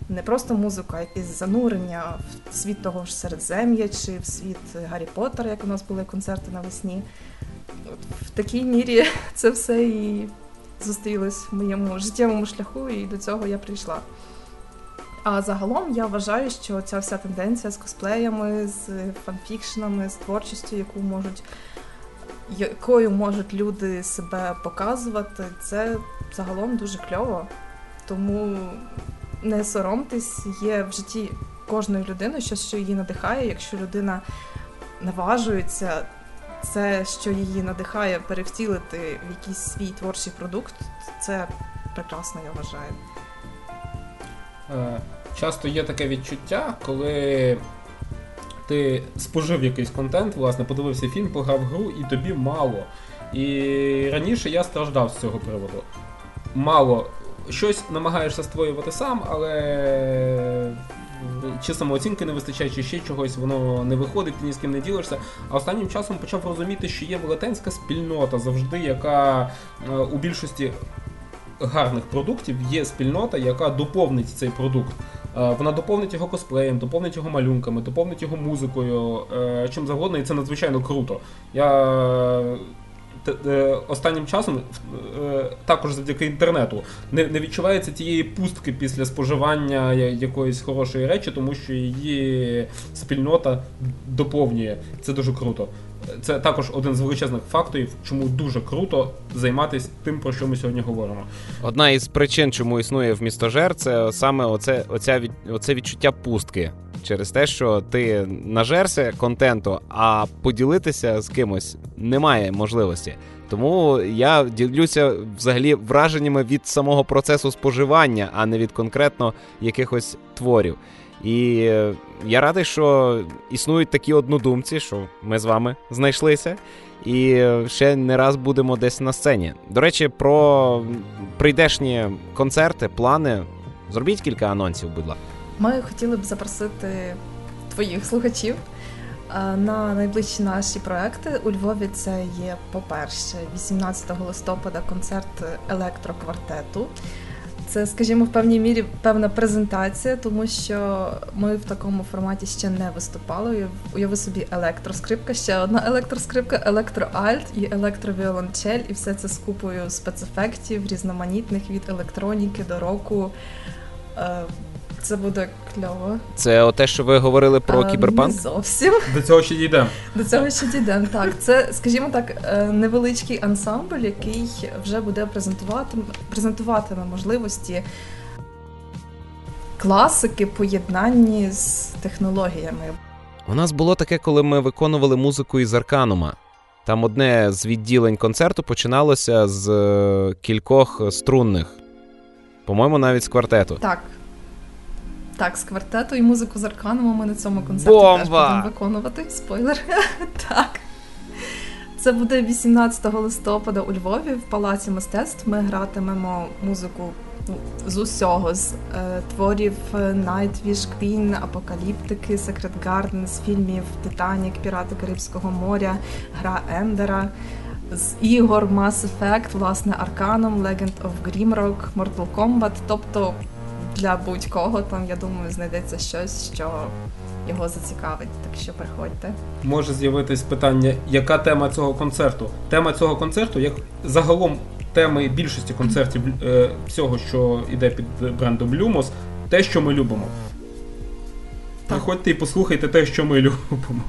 Не просто музика, а якесь занурення в світ того ж Середзем'я чи в світ Гаррі Поттера, як у нас були концерти навесні. От В такій мірі це все і зустрілось в моєму життєвому шляху, і до цього я прийшла. А загалом я вважаю, що ця вся тенденція з косплеями, з фанфікшенами, з творчістю, яку можуть якою можуть люди себе показувати, це загалом дуже кльово. Тому не соромтесь, є в житті кожної людини щось, що її надихає. Якщо людина наважується, це, що її надихає, перевтілити в якийсь свій творчий продукт, це прекрасно, я вважаю. Е, часто є таке відчуття, коли ти спожив якийсь контент, власне, подивився фільм, пограв гру, і тобі мало. І раніше я страждав з цього приводу. Мало. Щось намагаєшся створювати сам, але чи самооцінки не вистачає, чи ще чогось, воно не виходить, ти ні з ким не ділишся. А останнім часом почав розуміти, що є велетенська спільнота завжди, яка е, у більшості гарних продуктів є спільнота, яка доповнить цей продукт. Е, Вона доповнить його косплеєм, доповнить його малюнками, доповнить його музикою, е, чим завгодно, і це надзвичайно круто. Я е, останнім часом також завдяки інтернету не, не відчувається тієї пустки після споживання якоїсь хорошої речі, тому що її спільнота доповнює. Це дуже круто. Це також один з величезних факторів, чому дуже круто займатися тим, про що ми сьогодні говоримо. Одна із причин, чому існує в містожер, це саме оце, оця від, оце відчуття пустки. Через те, що ти нажерся контенту, а поділитися з кимось немає можливості. Тому я ділюся взагалі враженнями від самого процесу споживання, а не від конкретно якихось творів. І е, я радий, що існують такі однодумці, що ми з вами знайшлися, і е, ще не раз будемо десь на сцені. До речі, про прийдешні концерти, плани. Зробіть кілька анонсів, будь ласка. Ми хотіли б запросити твоїх слухачів е, на найближчі наші проекти. У Львові це є, по-перше, 18 листопада концерт електроквартету. Це, скажімо, в певній мірі певна презентація, тому що ми в такому форматі ще не виступали. Уяв- Уяви собі електроскрипка, ще одна електроскрипка, електроальт і електровіолончель, і все це з купою спецефектів, різноманітних від електроніки до року. Е, Це буде кльово. Це те, що ви говорили про А, кіберпанк? Не зовсім. До цього ще дійдемо. До цього ще дійдемо. Так, це, скажімо так, е, невеличкий ансамбль, який вже буде презентувати, презентуватиме можливості класики поєднанні з технологіями. У нас було таке, коли ми виконували музику із Арканума. Там одне з відділень концерту починалося з е, кількох струнних. По-моєму, навіть з квартету. Так. Так, з квартету і музику з арканом ми на цьому концерті Бомба! теж будемо виконувати. Спойлер. так. Це буде 18 листопада у Львові в Палаці мистецтв. Ми гратимемо музику ну, з усього, з е, творів е, Nightwish, Queen, Апокаліптики, Secret Garden, з фільмів Титанік, Пірати Карибського моря, Гра Ендера. З ігор Mass Effect, власне, Arcanum, Legend of Grimrock, Mortal Kombat. Тобто для будь-кого там, я думаю, знайдеться щось, що його зацікавить. Так що приходьте. Може з'явитись питання, яка тема цього концерту? Тема цього концерту, як загалом теми більшості концертів е, всього, що йде під брендом Lumos, те, що ми любимо. Приходьте і послухайте те, що ми любимо.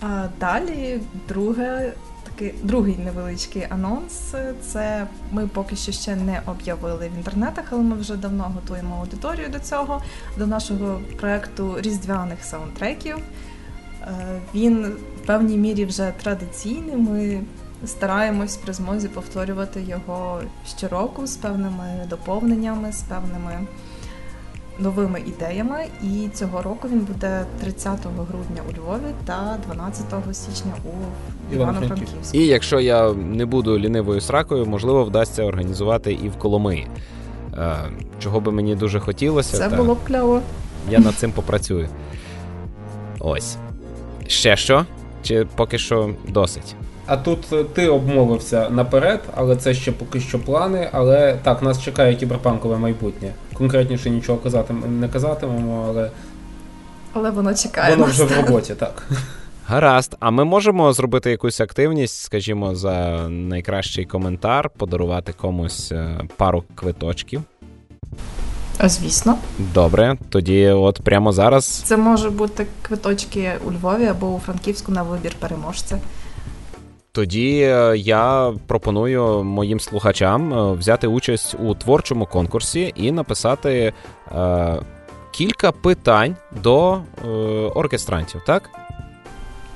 А далі друге, такий, другий невеличкий анонс. Це ми поки що ще не об'явили в інтернетах, але ми вже давно готуємо аудиторію до цього, до нашого проекту різдвяних саундтреків. Е, Він в певній мірі вже традиційний. Ми стараємось при змозі повторювати його щороку з певними доповненнями, з певними новими ідеями. І цього року він буде 30 грудня у Львові та 12 січня у Івано-Франківську. І якщо я не буду лінивою сракою, можливо, вдасться організувати і в Коломиї. Е, Чого би мені дуже хотілося. Це та було б кльово. Я над цим попрацюю. Ось. Ще що? Чи поки що досить? А тут е, ти обмовився наперед, але це ще поки що плани. Але так, нас чекає кіберпанкове майбутнє. Конкретніше нічого казати не казатимемо, але Але воно чекає. воно вже в роботі, так. Гаразд, а ми можемо зробити якусь активність, скажімо, за найкращий коментар, подарувати комусь е, пару квиточків. Звісно. Добре, тоді от прямо зараз. Це може бути квиточки у Львові або у Франківську на вибір переможця. Тоді е, я пропоную моїм слухачам е, взяти участь у творчому конкурсі і написати е, кілька питань до е, оркестрантів, так?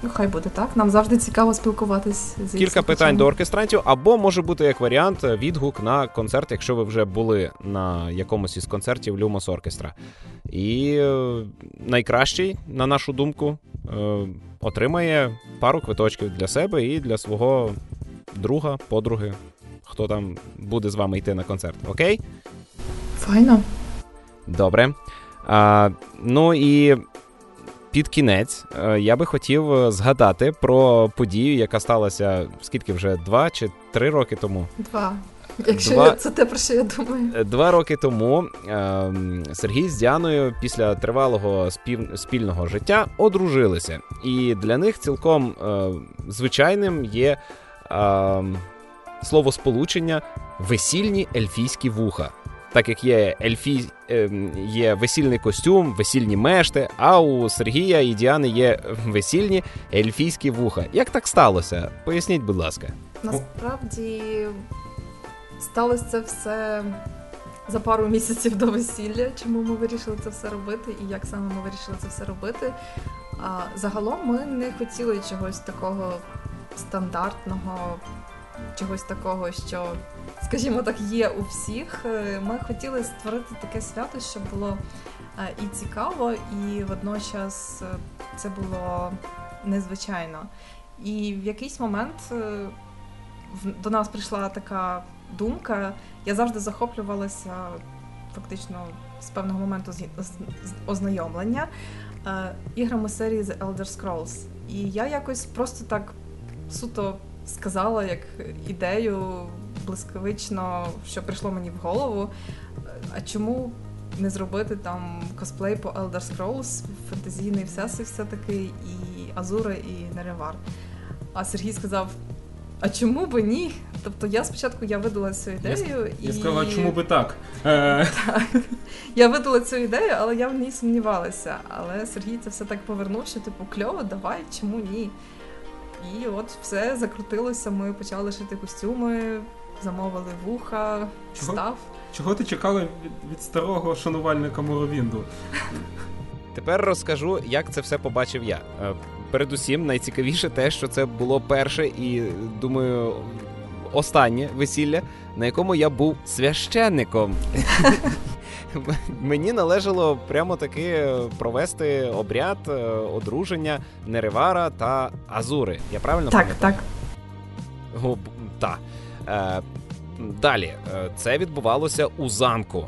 Ну, хай буде так. Нам завжди цікаво спілкуватись з Кілька питань до оркестрантів, або може бути як варіант е, відгук на концерт, якщо ви вже були на якомусь із концертів Люмос Оркестра. І е, найкращий, на нашу думку, е, отримає пару квиточків для себе і для свого друга, подруги, хто там буде з вами йти на концерт. Окей? Файно. Добре. А, ну і під кінець е, я би хотів е, згадати про подію, яка сталася скільки вже два чи три роки тому. Два. Якщо Два- це те, про що я думаю. Е, Два роки тому е, Сергій з Діаною після тривалого спів... спільного життя одружилися. І для них цілком е, звичайним є е, словосполучення весільні ельфійські вуха. Так як є ельфі... е, є весільний костюм, весільні мешти, а у Сергія і Діани є весільні ельфійські вуха. Як так сталося? Поясніть, будь ласка. Насправді сталося це все за пару місяців до весілля. Чому ми вирішили це все робити і як саме ми вирішили це все робити. А загалом ми не хотіли чогось такого стандартного, чогось такого, що, скажімо так, є у всіх. Е, Ми хотіли створити таке свято, щоб було е, і цікаво, і водночас е, це було незвичайно. І в якийсь момент до нас прийшла така думка. Я завжди захоплювалася фактично з певного моменту ознайомлення іграми серії The Elder Scrolls. І я якось просто так суто сказала як ідею блискавично, що прийшло мені в голову. А чому не зробити там косплей по Elder Scrolls, фентезійний всесвіт все-таки, і Азура, і Неревар. А Сергій сказав: а чому би ні? Тобто я спочатку я видала цю ідею і Я сказав, чому би так? Е, я видала цю ідею, але я в ній сумнівалася. Але Сергій це все так повернув, що типу кльово, давай, чому ні? І от все закрутилося. Ми почали шити костюми, замовили вуха, Чого? став. чого ти чекала від, від старого шанувальника Моровінду? Тепер розкажу, як це все побачив я. Е, Передусім, найцікавіше те, що це було перше і, думаю, останнє весілля, на якому я був священником. Мені належало прямо таки провести обряд е, одруження Неревара та Азури. Я правильно Так, пам'ятаю? так. О, та. Е, далі, е, це відбувалося у замку.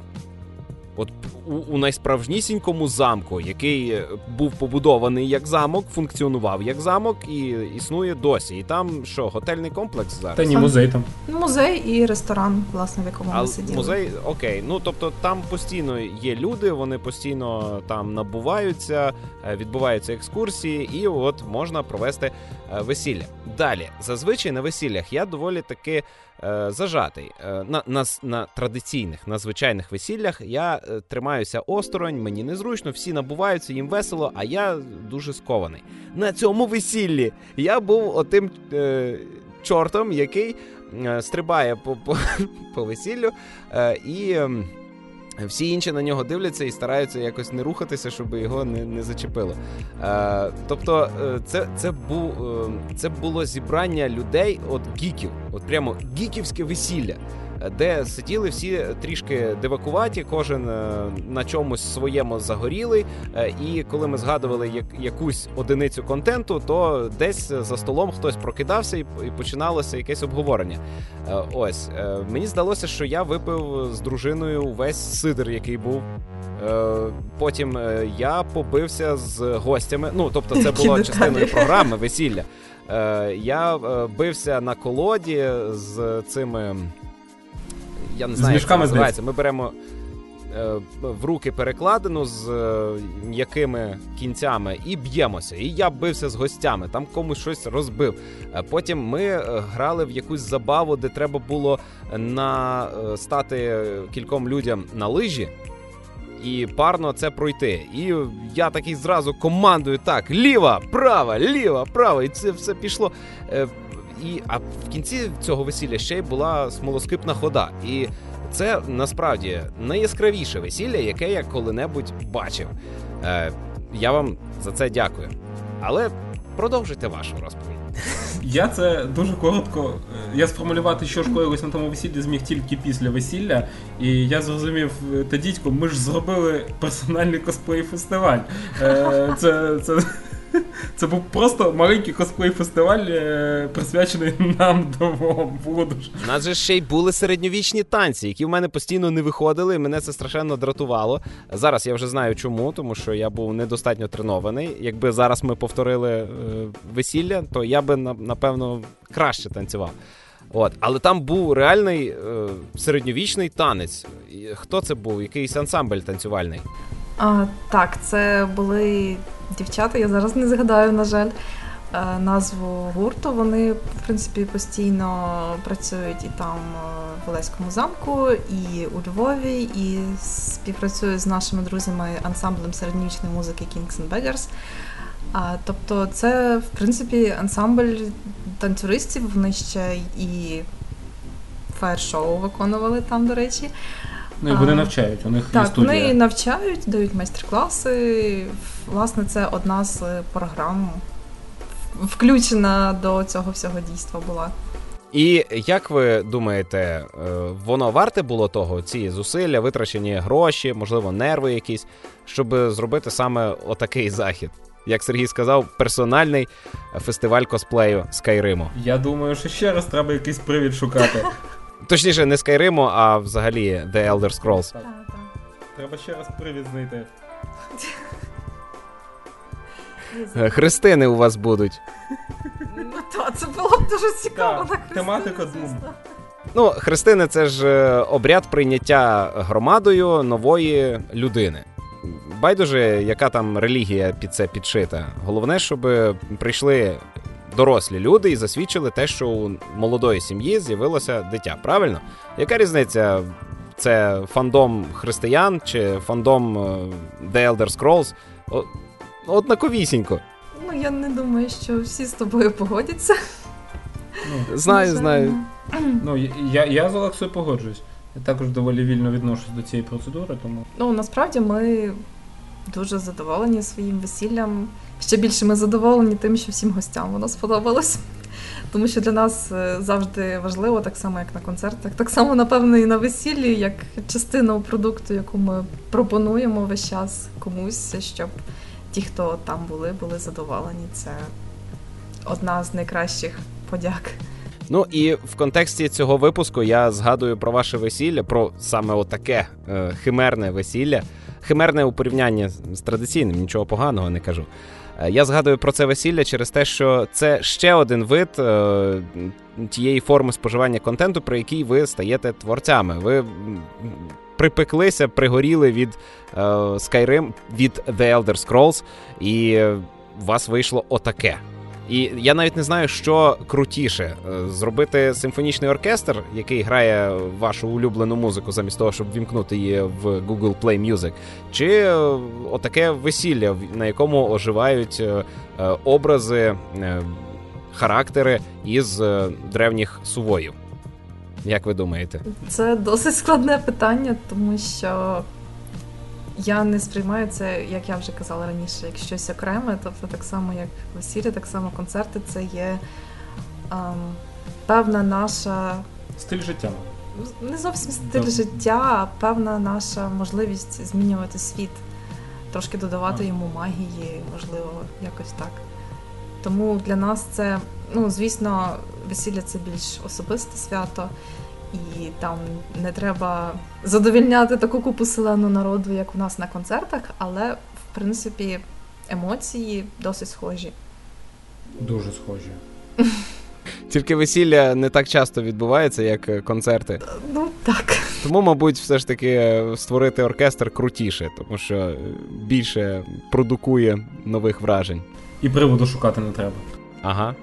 От у, у найсправжнісінькому замку, який е, був побудований як замок, функціонував як замок і існує досі. І там що, готельний комплекс зараз? Та ні, музей там. Музей і ресторан, власне, в якому А ми сиділи. музей, окей, ну тобто там постійно є люди, вони постійно там набуваються, е, відбуваються екскурсії, і от можна провести е, весілля. Далі, зазвичай на весіллях я доволі таки зажатий. На, на, на традиційних, на звичайних весіллях я е, тримаюся осторонь, мені незручно, всі набуваються, їм весело, а я дуже скований. На цьому весіллі я був отим е, чортом, який е, стрибає по, по, по весіллю, е, і всі інші на нього дивляться і стараються якось не рухатися, щоб його не, не зачепило. Е, тобто, е, це, це, був, е, це було зібрання людей, от гіків, от прямо гіківське весілля. Де сиділи всі трішки дивакуваті, кожен на чомусь своєму загорілий. І коли ми згадували якусь одиницю контенту, то десь за столом хтось прокидався і починалося якесь обговорення. Ось мені здалося, що я випив з дружиною весь сидр, який був. Потім я побився з гостями. Ну тобто, це було частиною програми весілля. Е, я е, бився на колоді з цими. Я не знаю, як це називається. Ми беремо е, в руки перекладину з м'якими кінцями і б'ємося. І я бився з гостями, там комусь щось розбив. Потім ми грали в якусь забаву, де треба було на стати кільком людям на лижі і парно це пройти. І я такий зразу командую так: ліва, права, ліва, права, і це все пішло. І, А в кінці цього весілля ще й була смолоскипна хода. І це насправді найяскравіше весілля, яке я коли-небудь бачив. Е, Я вам за це дякую. Але продовжуйте вашу розповідь. Я це дуже коротко. Е, я сформулювати, що ж коїлось на тому весіллі, зміг тільки після весілля. І я зрозумів, е, та дідько, ми ж зробили персональний косплей фестиваль. Е, це, це, це був просто маленький косплей-фестиваль, е, присвячений нам двом. У нас же ще й були середньовічні танці, які в мене постійно не виходили, і мене це страшенно дратувало. Зараз я вже знаю чому, тому що я був недостатньо тренований. Якби зараз ми повторили е, весілля, то я би напевно краще танцював. От, але там був реальний е, середньовічний танець. Хто це був? Якийсь ансамбль танцювальний? А, Так, це були дівчата, я зараз не згадаю, на жаль, е, назву гурту. Вони, в принципі, постійно працюють і там е, в Олеському замку, і у Львові, і співпрацюють з нашими друзями ансамблем середньовічної музики Kings and Beggars. А, Тобто, це, в принципі, ансамбль танцюристів, вони ще і фаєр-шоу виконували там, до речі. Ну і вони навчають, у них так, є студія. вони навчають, дають майстер-класи. Власне, це одна з програм, включена до цього всього дійства була. І як ви думаєте, е, воно варте було того, ці зусилля, витрачені гроші, можливо, нерви якісь, щоб зробити саме отакий захід? Як Сергій сказав, персональний фестиваль косплею Скайриму. Я думаю, що ще раз треба якийсь привід шукати. Точніше, не Skyrim, а взагалі The Elder Scrolls. Так, так. Треба ще раз привід знайти. Хрестини у вас будуть. Ну так, це було б дуже цікаво. Так, тематика Doom. Ну, хрестини це ж е, обряд прийняття громадою нової людини. Байдуже, яка там релігія під це підшита. Головне, щоб прийшли дорослі люди і засвідчили те, що у молодої сім'ї з'явилося дитя. Правильно? Яка різниця? Це фандом християн чи фандом е, The Elder Scrolls? Однаковісінько. Ну, я не думаю, що всі з тобою погодяться. Ну, Знаю, знаю. Ну, я я з Олексою погоджуюсь. Я також доволі вільно відношусь до цієї процедури, тому. Ну, насправді ми дуже задоволені своїм весіллям. Ще більше ми задоволені тим, що всім гостям воно сподобалось. Тому що для нас е, завжди важливо, так само, як на концертах, так само, напевно, і на весіллі, як частину продукту, яку ми пропонуємо весь час комусь, щоб ті, хто там були, були задоволені. Це одна з найкращих подяк. Ну і в контексті цього випуску я згадую про ваше весілля, про саме отаке е, химерне весілля. Химерне у порівнянні з традиційним, нічого поганого не кажу. Е, я згадую про це весілля через те, що це ще один вид е, тієї форми споживання контенту, при якій ви стаєте творцями. Ви припеклися, пригоріли від е, Skyrim, від The Elder Scrolls, і у вас вийшло отаке. І я навіть не знаю, що крутіше е, зробити симфонічний оркестр, який грає вашу улюблену музику, замість того, щоб вімкнути її в Google Play Music, чи е, отаке весілля, на якому оживають е, образи, характери із древніх сувоїв. Як ви думаєте? Це досить складне питання, тому що я не сприймаю це, як я вже казала раніше, як щось окреме. Тобто, так само, як весілля, так само концерти, це є ем, певна наша стиль життя. не зовсім стиль життя, а певна наша можливість змінювати світ, трошки додавати йому магії, можливо, якось так. Тому для нас це, ну, звісно, весілля це більш особисте свято, і там не треба задовільняти таку купу селену народу, як у нас на концертах, але в принципі емоції досить схожі. Дуже схожі. Тільки весілля не так часто відбувається, як е, концерти. Ну так. Тому, мабуть, все ж таки е, створити оркестр крутіше, тому що е, більше продукує нових вражень. І приводу шукати не треба. Ага.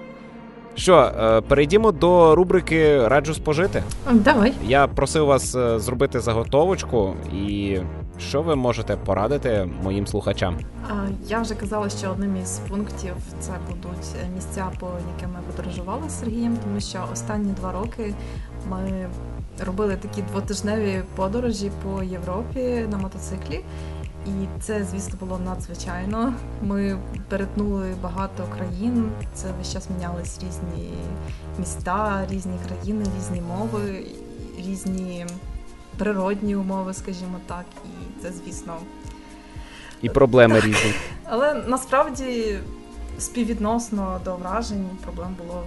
Що, е, перейдімо до рубрики Раджу спожити. Давай. Я просив вас е, зробити заготовочку, і що ви можете порадити моїм слухачам? Я вже казала, що одним із пунктів це будуть е, місця, по яким ми подорожували з Сергієм, тому що останні два роки ми робили такі двотижневі подорожі по Європі на мотоциклі. І це, звісно, було надзвичайно. Ми перетнули багато країн. Це весь час мінялись різні міста, різні країни, різні мови, різні природні умови, скажімо так. І це, звісно, І проблеми різні. але насправді співвідносно до вражень проблем було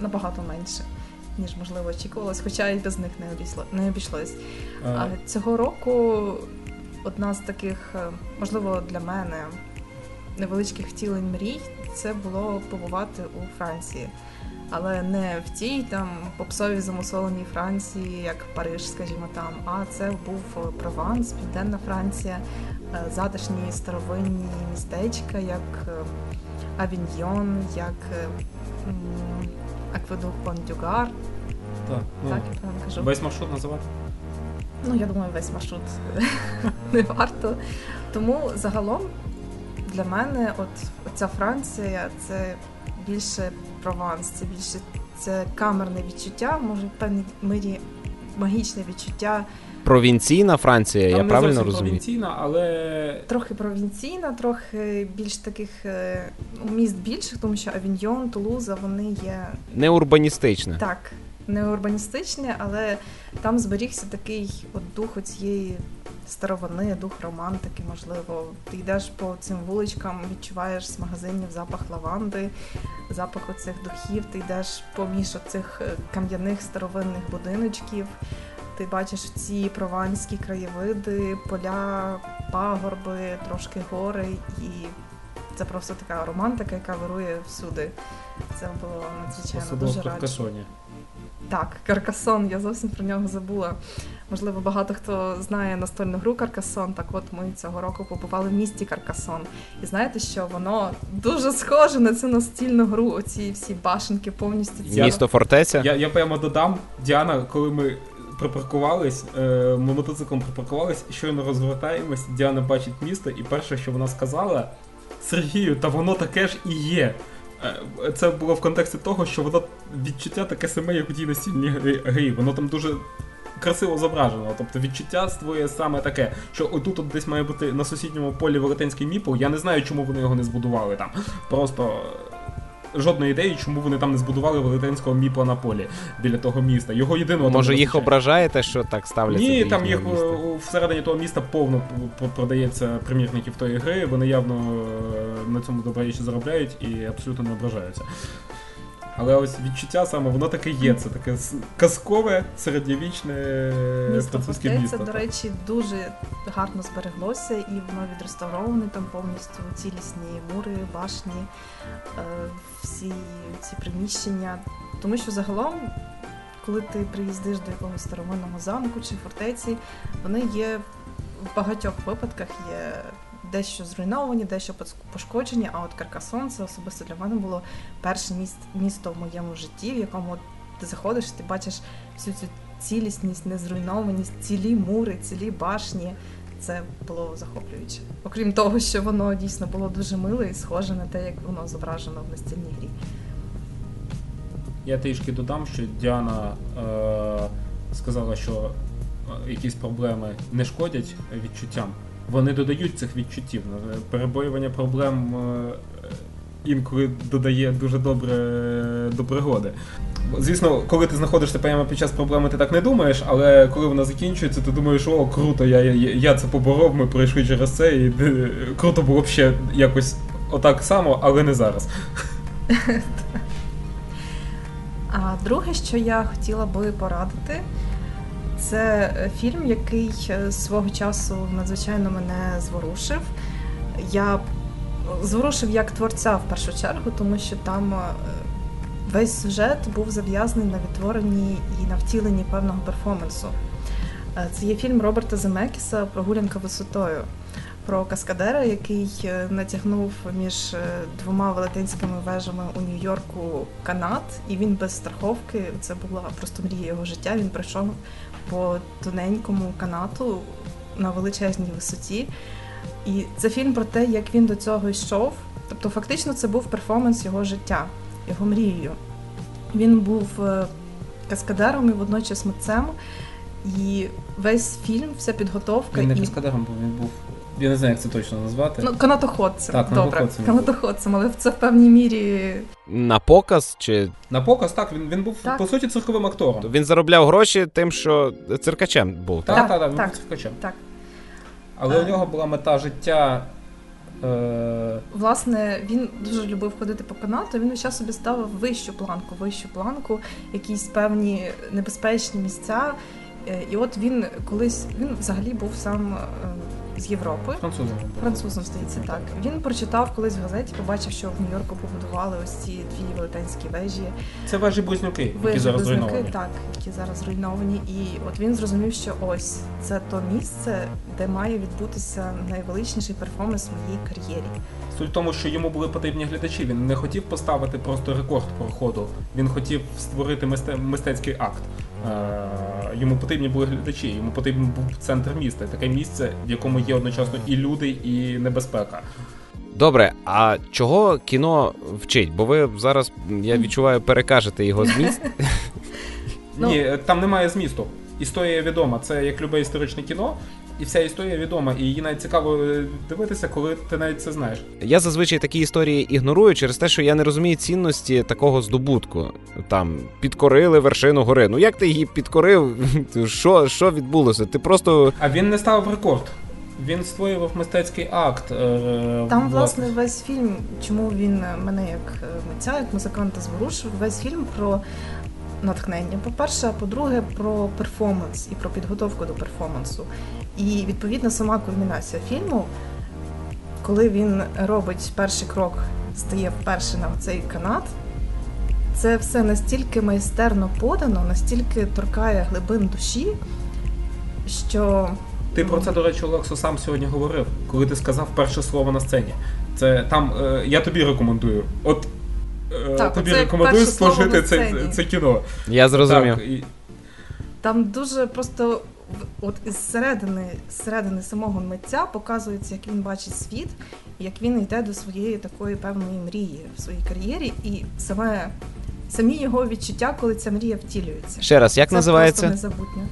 набагато менше, ніж можливо очікувалось, хоча і без них не обійшло не обійшлось. А Е, цього року одна з таких, е, можливо, для мене невеличких втілень мрій це було побувати у Франції. Але не в тій там попсовій замусоленій Франції, як Париж, скажімо там, а це був Прованс, Південна Франція, е, затишні старовинні містечка, як е, Авіньйон, як Акведук Пондюгар. так, ну, Так, я кажу. Весь маршрут називати? Ну, я думаю, весь маршрут не варто. Тому загалом для мене, от ця Франція, це більше Прованс, це більше це камерне відчуття, може в певній мірі магічне відчуття, Провінційна Франція, я не правильно розумію? провінційна, але трохи провінційна, трохи більш таких е, ну, міст більших, тому що Авіньйон, Тулуза, вони є Не урбаністична. Так, не урбаністичне, але там зберігся такий от дух цієї старовини, дух романтики, можливо. Ти йдеш по цим вуличкам, відчуваєш з магазинів запах лаванди, запах оцих духів, ти йдеш поміж оцих е, кам'яних старовинних будиночків. Ти бачиш ці прованські краєвиди, поля, пагорби, трошки гори, і це просто така романтика, яка вирує всюди. Це було надзвичайно особливо дуже. Каркасоні. Так, Каркасон, я зовсім про нього забула. Можливо, багато хто знає настольну гру Каркасон. Так от ми цього року побували в місті Каркасон. І знаєте, що воно дуже схоже на цю настільну гру. Оці всі башенки повністю ці. Місто фортеця. Я, я прямо додам, Діана, коли ми припаркувались, е, ми мотоциклом припаркувались, щойно розвертаємось, Діана бачить місто, і перше, що вона сказала, Сергію, та воно таке ж і є. Е, Це було в контексті того, що воно відчуття таке саме, як у тій настільній грі-. Воно там дуже красиво зображено. Тобто відчуття створює саме таке, що отут от десь має бути на сусідньому полі велетенський міпл. Я не знаю, чому вони його не збудували там. Просто жодної ідеї, чому вони там не збудували велетенського міпла на полі біля того міста. Його єдиного Може, їх ображає ображаєте, що так ставляться? Ні, до там їх міста? е, всередині того міста повно продається примірників тої гри. Вони явно е, на цьому добре заробляють і абсолютно не ображаються. Але ось відчуття саме воно таке є. Це таке казкове середньовічне Місто французьке місто. до речі, дуже гарно збереглося, і воно відреставроване там повністю цілісні мури, башні, е, всі ці приміщення. Тому що загалом, коли ти приїздиш до якогось старовинного замку чи фортеці, вони є в багатьох випадках є дещо зруйновані, дещо пошкоджені. А от Каркасон це особисто для мене було перше місто в моєму житті, в якому ти заходиш, ти бачиш всю цю цілісність, незруйнованість, цілі мури, цілі башні. Це було захоплююче. Окрім того, що воно дійсно було дуже миле і схоже на те, як воно зображено в настільній грі. Я трішки додам, що Діана е, сказала, що е, якісь проблеми не шкодять відчуттям. Вони додають цих відчуттів. Е, Перебоювання проблем е, інколи додає дуже добре е, до пригоди. Звісно, коли ти знаходишся прямо під час проблеми, ти так не думаєш, але коли вона закінчується, ти думаєш, о, круто, я я, я це поборов, ми пройшли через це, і круто було б ще якось отак само, але не зараз. А друге, що я хотіла би порадити, це е, фільм, який е, свого часу надзвичайно мене зворушив. Я зворушив як творця в першу чергу, тому що там е, весь сюжет був зав'язаний на відтворенні і на втіленні певного перформансу. Це є фільм Роберта Земекіса Прогулянка висотою про каскадера, який натягнув між двома велетенськими вежами у Нью-Йорку канат, і він без страховки. Це була просто мрія його життя. Він прийшов по тоненькому канату на величезній висоті. І це фільм про те, як він до цього йшов. Тобто, фактично, це був перформанс його життя, його мрією. Він був е, каскадером і водночас митцем. І весь фільм, вся підготовка Він не і каскадером був, він був. Я не знаю, як це точно назвати. Ну, канатоходцем. Так, Добре, канатоходцем але це в певній мірі. На показ чи На показ, так, він, він був Так. по суті цирковим актором. він заробляв гроші тим, що циркачем був, так? Так, Так, так, так, він так. був циркачем. Так. Але А. у нього була мета життя. Е, Власне, він дуже любив ходити по канату. Він весь час собі ставив вищу планку, вищу планку, якісь певні небезпечні місця. Е, І от він колись він взагалі був сам е, з Європи. французом. Французом здається, так. Він прочитав колись в газеті, побачив, що в Нью-Йорку побудували ось ці дві велетенські вежі. Це вежі близнюки, які зараз близнюки, зруйновані. так, які зараз зруйновані. І от він зрозумів, що ось це то місце, де має відбутися найвеличніший перформанс в моїй кар'єрі. Суть в тому, що йому були потрібні глядачі. Він не хотів поставити просто рекорд проходу. Він хотів створити мисте- мистецький акт. Е, Йому потрібні були глядачі, йому потрібен був центр міста, таке місце, в якому є одночасно і люди, і небезпека. Добре, а чого кіно вчить? Бо ви зараз, я відчуваю, перекажете його зміст. Ну. Ні, там немає змісту. Історія відома. Це як любе історичне кіно, і вся історія відома. І її навіть цікаво е, дивитися, коли ти навіть це знаєш. Я зазвичай такі історії ігнорую через те, що я не розумію цінності такого здобутку. Там підкорили вершину гори. Ну як ти її підкорив? Що, що відбулося? Ти просто А він не ставив рекорд. Він створював мистецький акт. е, Там, власне, весь фільм, чому він мене як митця, як музиканта зворушив, весь фільм про натхнення. По-перше, а по-друге, про перформанс і про підготовку до перформансу. І відповідно сама кульмінація фільму, коли він робить перший крок, стає вперше на цей канат. Це все настільки майстерно подано, настільки торкає глибин душі, що Ти про це, до речі, Олексо, сам сьогодні говорив, коли ти сказав перше слово на сцені. Це там е, я тобі рекомендую. От е, Так, тобі рекомендую на це, це кіно. я зрозумів. Так, і, Там дуже просто от із середини, середини самого митця показується, як він бачить світ, як він йде до своєї такої певної мрії в своїй кар'єрі, і саме самі його відчуття, коли ця мрія втілюється. Ще раз, як Це називається? Просто незабутнє.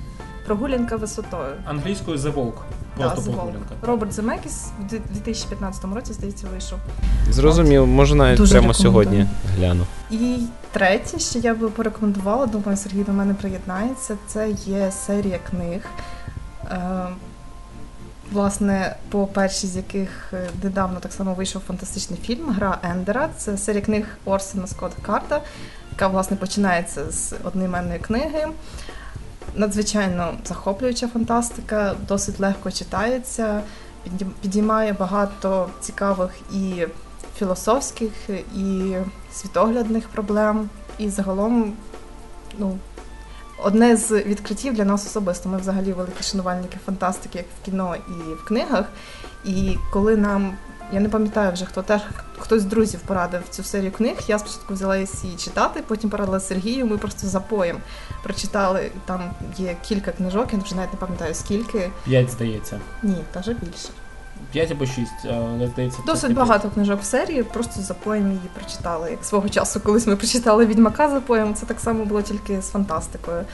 Прогулянка висотою. англійською The Walk. Просто Да, прогулянка. Роберт Земекіс в 2015 році, здається, вийшов. Зрозумів, може навіть Дуже прямо сьогодні гляну. І третє, що я би порекомендувала, думаю, Сергій до мене приєднається, це є серія книг. Е, власне, по першій з яких е, недавно так само вийшов фантастичний фільм Гра Ендера. Це серія книг Орсена Скотта Карта, яка власне починається з одноіменної книги. Надзвичайно захоплююча фантастика, досить легко читається, підіймає багато цікавих і філософських, і світоглядних проблем. І загалом, ну, одне з відкриттів для нас особисто. Ми взагалі великі шанувальники фантастики, як в кіно і в книгах. І коли нам, я не пам'ятаю вже хто теж хтось з друзів порадив цю серію книг. Я спочатку взяла її читати, потім порадила Сергію. Ми просто запоєм прочитали. Там є кілька книжок, я вже навіть не пам'ятаю скільки. П'ять, здається. Ні, навіть більше. П'ять або шість, але здається. Досить тільки багато книжок в серії, просто за поєм її прочитали. Як свого часу, колись ми прочитали Відьмака за поєм, це так само було тільки з фантастикою.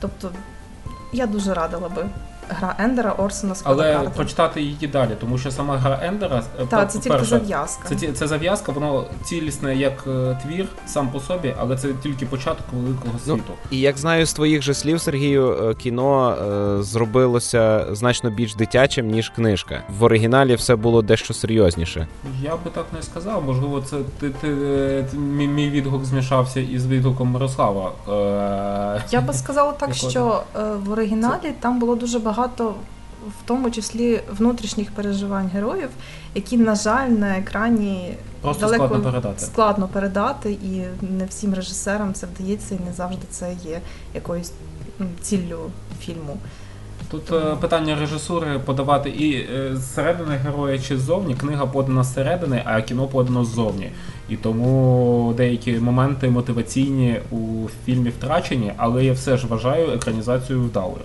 Тобто я дуже радила би гра Ендера Орсона Скотта Але Карта. прочитати її далі, тому що сама гра Ендера е, Так, це тільки зав'язка. Це, це зав'язка, воно цілісне як е, твір сам по собі, але це тільки початок великого Ну, світу. І як знаю з твоїх же слів, Сергію, е, кіно е, зробилося значно більш дитячим, ніж книжка. В оригіналі все було дещо серйозніше. Я би так не сказав. Можливо, це ти, ти, ти- мій, мій відгук змішався із відгуком Мирослава. Е, Я би сказала так, Якого? що е, в оригіналі там було дуже багато, в тому числі внутрішніх переживань героїв, які, на жаль, на екрані Просто далеко складно передати. складно передати, і не всім режисерам це вдається, і не завжди це є якоюсь ціллю фільму. Тут е, питання режисури подавати і е, зсередини героя чи ззовні. Книга подана зсередини, а кіно подано ззовні. І тому деякі моменти мотиваційні у фільмі втрачені, але я все ж вважаю екранізацію вдалою.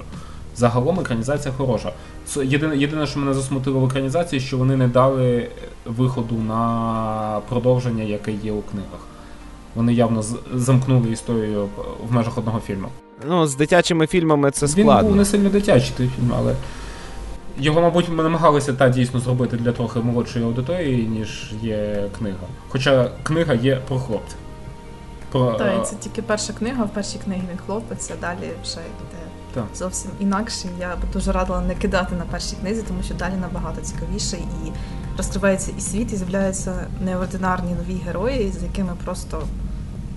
Загалом екранізація хороша. Це Єдине, єдине, що мене засмутило в екранізації, що вони не дали виходу на продовження, яке є у книгах. Вони явно з- замкнули історію в межах одного фільму. Ну, з дитячими фільмами це Він був не сильно дитячий той фільм, але його, мабуть, ми намагалися та дійсно зробити для трохи молодшої аудиторії, ніж є книга. Хоча книга є про хлопця. Про, Та е, це тільки перша книга. В першій книгі він хлопець, а далі вже йде Так. зовсім інакше. Я б дуже радила не кидати на першій книзі, тому що далі набагато цікавіше і розкривається і світ, і з'являються неординарні нові герої, з якими просто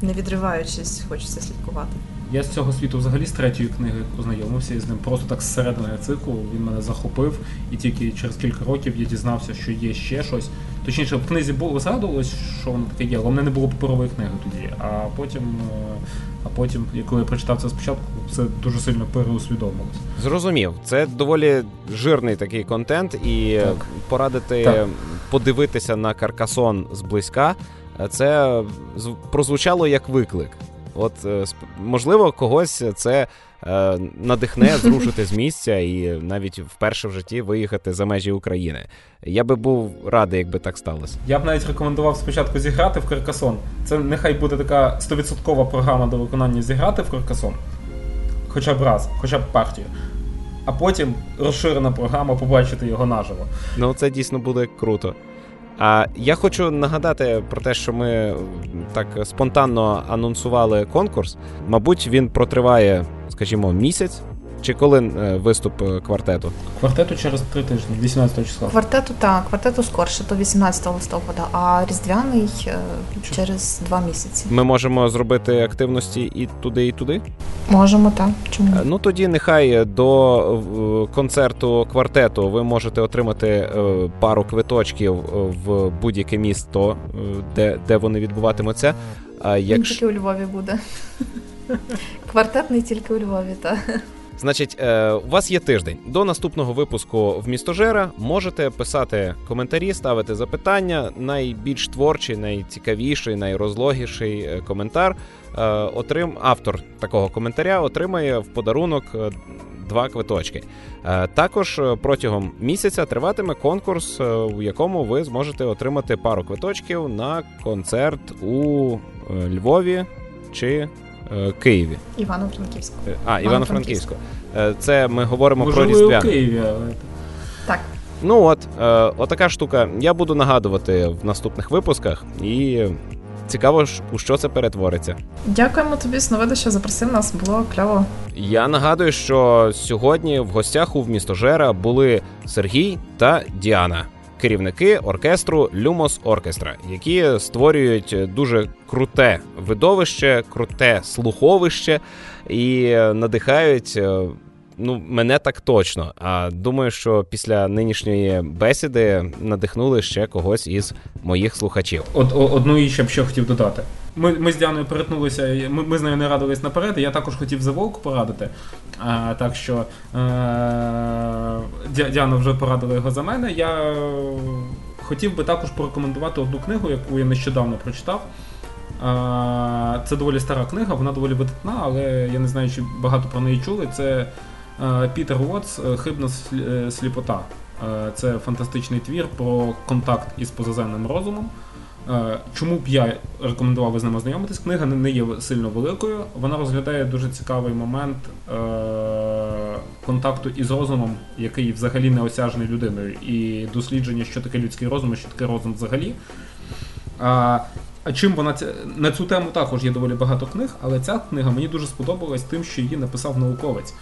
не відриваючись, хочеться слідкувати. Я з цього світу взагалі з третьої книги познайомився і з ним просто так зсередини циклу. Він мене захопив, і тільки через кілька років я дізнався, що є ще щось. Точніше, в книзі було згадувалось, що воно таке є, але в мене не було паперової книги тоді. А потім, е, а потім, коли я прочитав це спочатку, все дуже сильно переусвідомилось. Зрозумів, це доволі жирний такий контент, і Так. порадити Так. подивитися на каркасон зблизька. е, Це прозвучало як виклик. От е, можливо, когось це е, надихне зрушити з місця і навіть вперше в житті виїхати за межі України. Я би був радий, якби так сталося. Я б навіть рекомендував спочатку зіграти в Каркасон. Це нехай буде така 100% програма до виконання зіграти в Каркасон. Хоча б раз, хоча б партію. А потім розширена програма побачити його наживо. Ну, це дійсно буде круто. А я хочу нагадати про те, що ми так спонтанно анонсували конкурс. Мабуть, він протриває, скажімо, місяць. Чи коли е, виступ е, квартету? Квартету через три тижні, 18 числа. Квартету так, квартету скорше, то 18 листопада, а різдвяний е, через два місяці. Ми можемо зробити активності і туди, і туди. Можемо так. Чому? Ну тоді нехай до концерту квартету ви можете отримати пару квиточків в будь-яке місто, де, де вони відбуватимуться. А Він якщо тільки у Львові буде. Квартет не тільки у Львові, так. Значить, е, у вас є тиждень до наступного випуску Вмістожера. Можете писати коментарі, ставити запитання. Найбільш творчий, найцікавіший, найрозлогіший е, коментар. Е, отрим автор такого коментаря отримає в подарунок е, два квиточки. Е, також протягом місяця триватиме конкурс, у якому ви зможете отримати пару квиточків на концерт у Львові чи Києві. Івано-Франківську. Е, А, Івано-Франківську. Е, Це ми говоримо про Можливо, у Різдвяне. Києві, але Так. Ну от, е, отака штука. Я буду нагадувати в наступних випусках, і цікаво, ж, у що це перетвориться. Дякуємо тобі, Сновиду, що запросив нас. Було кльово. Я нагадую, що сьогодні в гостях у містожера були Сергій та Діана. Керівники оркестру Люмос Оркестра, які створюють дуже круте видовище, круте слуховище і надихають е, ну, мене так точно. А думаю, що після нинішньої бесіди надихнули ще когось із моїх слухачів. Од, одну і ще б ще хотів додати. Ми, ми з Діаною перетнулися, ми, ми з нею не радились наперед, і я також хотів за Волк порадити. А, так що е, Діана вже порадила його за мене. Я хотів би також порекомендувати одну книгу, яку я нещодавно прочитав. А, Це доволі стара книга, вона доволі видатна, але я не знаю, чи багато про неї чули. Це е, Пітер Уотс е, Хибна е, сліпота. Це фантастичний твір про контакт із позаземним розумом. Е, Чому б я рекомендував би з ним ознайомитись? Книга не- є сильно великою. Вона розглядає дуже цікавий момент, е, контакту із розумом, який взагалі не осяжений людиною, і дослідження, що таке людський розум, і що таке розум взагалі. А, а чим вона ця на цю тему також є доволі багато книг, але ця книга мені дуже сподобалась тим, що її написав науковець.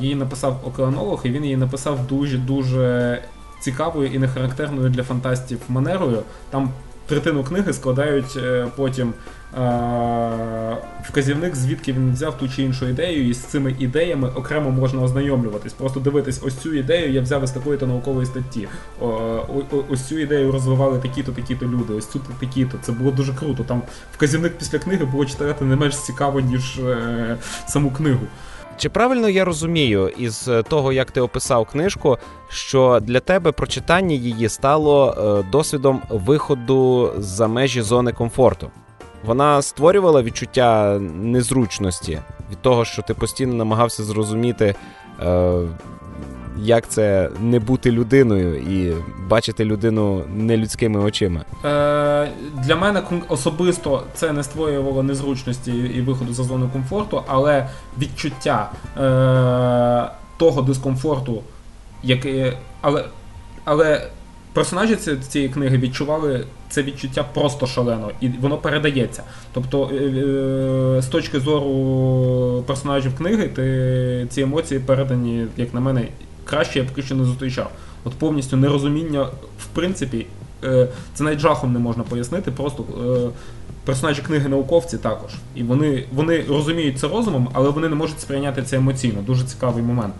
Її написав океанолог, і він її написав дуже дуже цікавою і нехарактерною для фантастів манерою. Там третину книги складають е, потім вказівник, звідки він взяв ту чи іншу ідею, і з цими ідеями окремо можна ознайомлюватись. Просто дивитись, ось цю ідею я взяв із такої-то наукової статті. Ось цю ідею розвивали такі-то, такі-то люди, ось цю такі-то. Це було дуже круто. Там вказівник після книги було читати не менш цікаво, ніж е, саму книгу. Чи правильно я розумію із того, як ти описав книжку, що для тебе прочитання її стало е, досвідом виходу за межі зони комфорту? Вона створювала відчуття незручності від того, що ти постійно намагався зрозуміти, е, як це не бути людиною і бачити людину не людськими очима. Е, Для мене особисто це не створювало незручності і виходу за зону комфорту, але відчуття е, того дискомфорту, який. Але, але персонажі цієї книги відчували це відчуття просто шалено, і воно передається. Тобто, е, е, з точки зору персонажів книги, ти ці емоції передані, як на мене, краще я поки що не зустрічав. От повністю нерозуміння, в принципі, е, це навіть жахом не можна пояснити. Просто персонажі книги науковці також. І вони, вони розуміють це розумом, але вони не можуть сприйняти це емоційно. Дуже цікавий момент.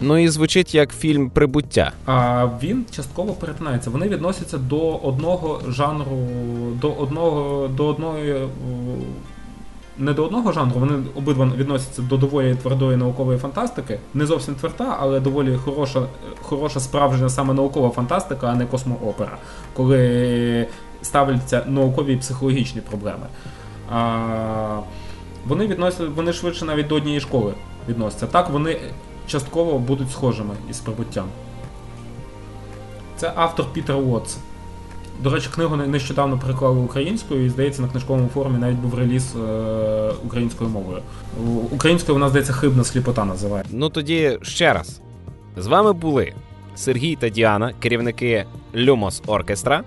Ну і звучить як фільм прибуття. А він частково перетинається. Вони відносяться до одного жанру, до одного, до одної. Не до одного жанру, вони обидва відносяться до доволі твердої наукової фантастики. Не зовсім тверда, але доволі хороша, хороша справжня саме наукова фантастика, а не космоопера, коли ставляться наукові і психологічні проблеми. А, Вони відносяться, вони швидше навіть до однієї школи відносяться. Так, вони частково будуть схожими із прибуттям. Це автор Пітер Уотс. До речі, книгу нещодавно переклали українською і, здається, на книжковому форумі навіть був реліз е- українською мовою. Українською вона, здається, хибна сліпота називає. Ну тоді ще раз. З вами були Сергій та Діана, керівники Люмос Оркестра,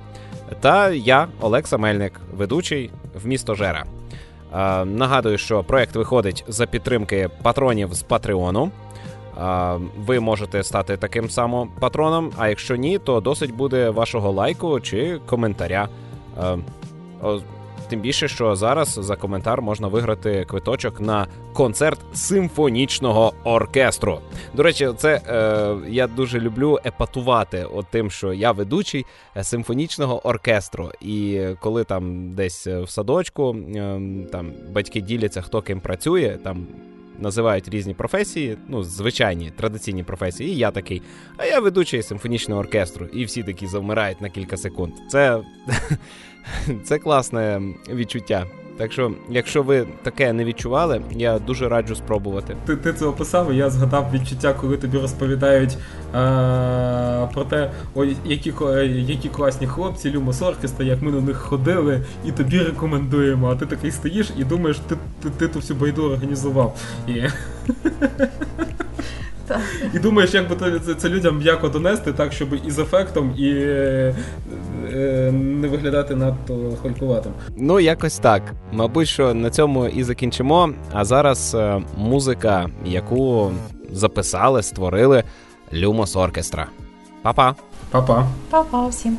та я, Олекса Мельник, ведучий в місто Жера. Е- нагадую, що проект виходить за підтримки патронів з Патреону. Ви можете стати таким самим патроном. А якщо ні, то досить буде вашого лайку чи коментаря. Тим більше, що зараз за коментар можна виграти квиточок на концерт симфонічного оркестру. До речі, це е, я дуже люблю епатувати от тим, що я ведучий симфонічного оркестру. І коли там десь в садочку е, там батьки діляться, хто ким працює, там називають різні професії, ну, звичайні традиційні професії. І я такий, а я ведучий симфонічного оркестру. І всі такі завмирають на кілька секунд. Це, Це класне відчуття. Так що, якщо ви таке не відчували, я дуже раджу спробувати. Ти ти це описав, і я згадав відчуття, коли тобі розповідають а, про те, ой, які які класні хлопці, Люмос Оркестра, як ми на них ходили, і тобі рекомендуємо. А ти такий стоїш і думаєш, ти ти, ти ту всю байду організував. І... Так. І думаєш, як би це, це людям м'яко донести, так, щоб і з ефектом, і е, е, не виглядати надто халькуватим. Ну, якось так. Мабуть, що на цьому і закінчимо. А зараз е, музика, яку записали, створили Люмос Оркестра. Па-па! Па-па! Па-па всім!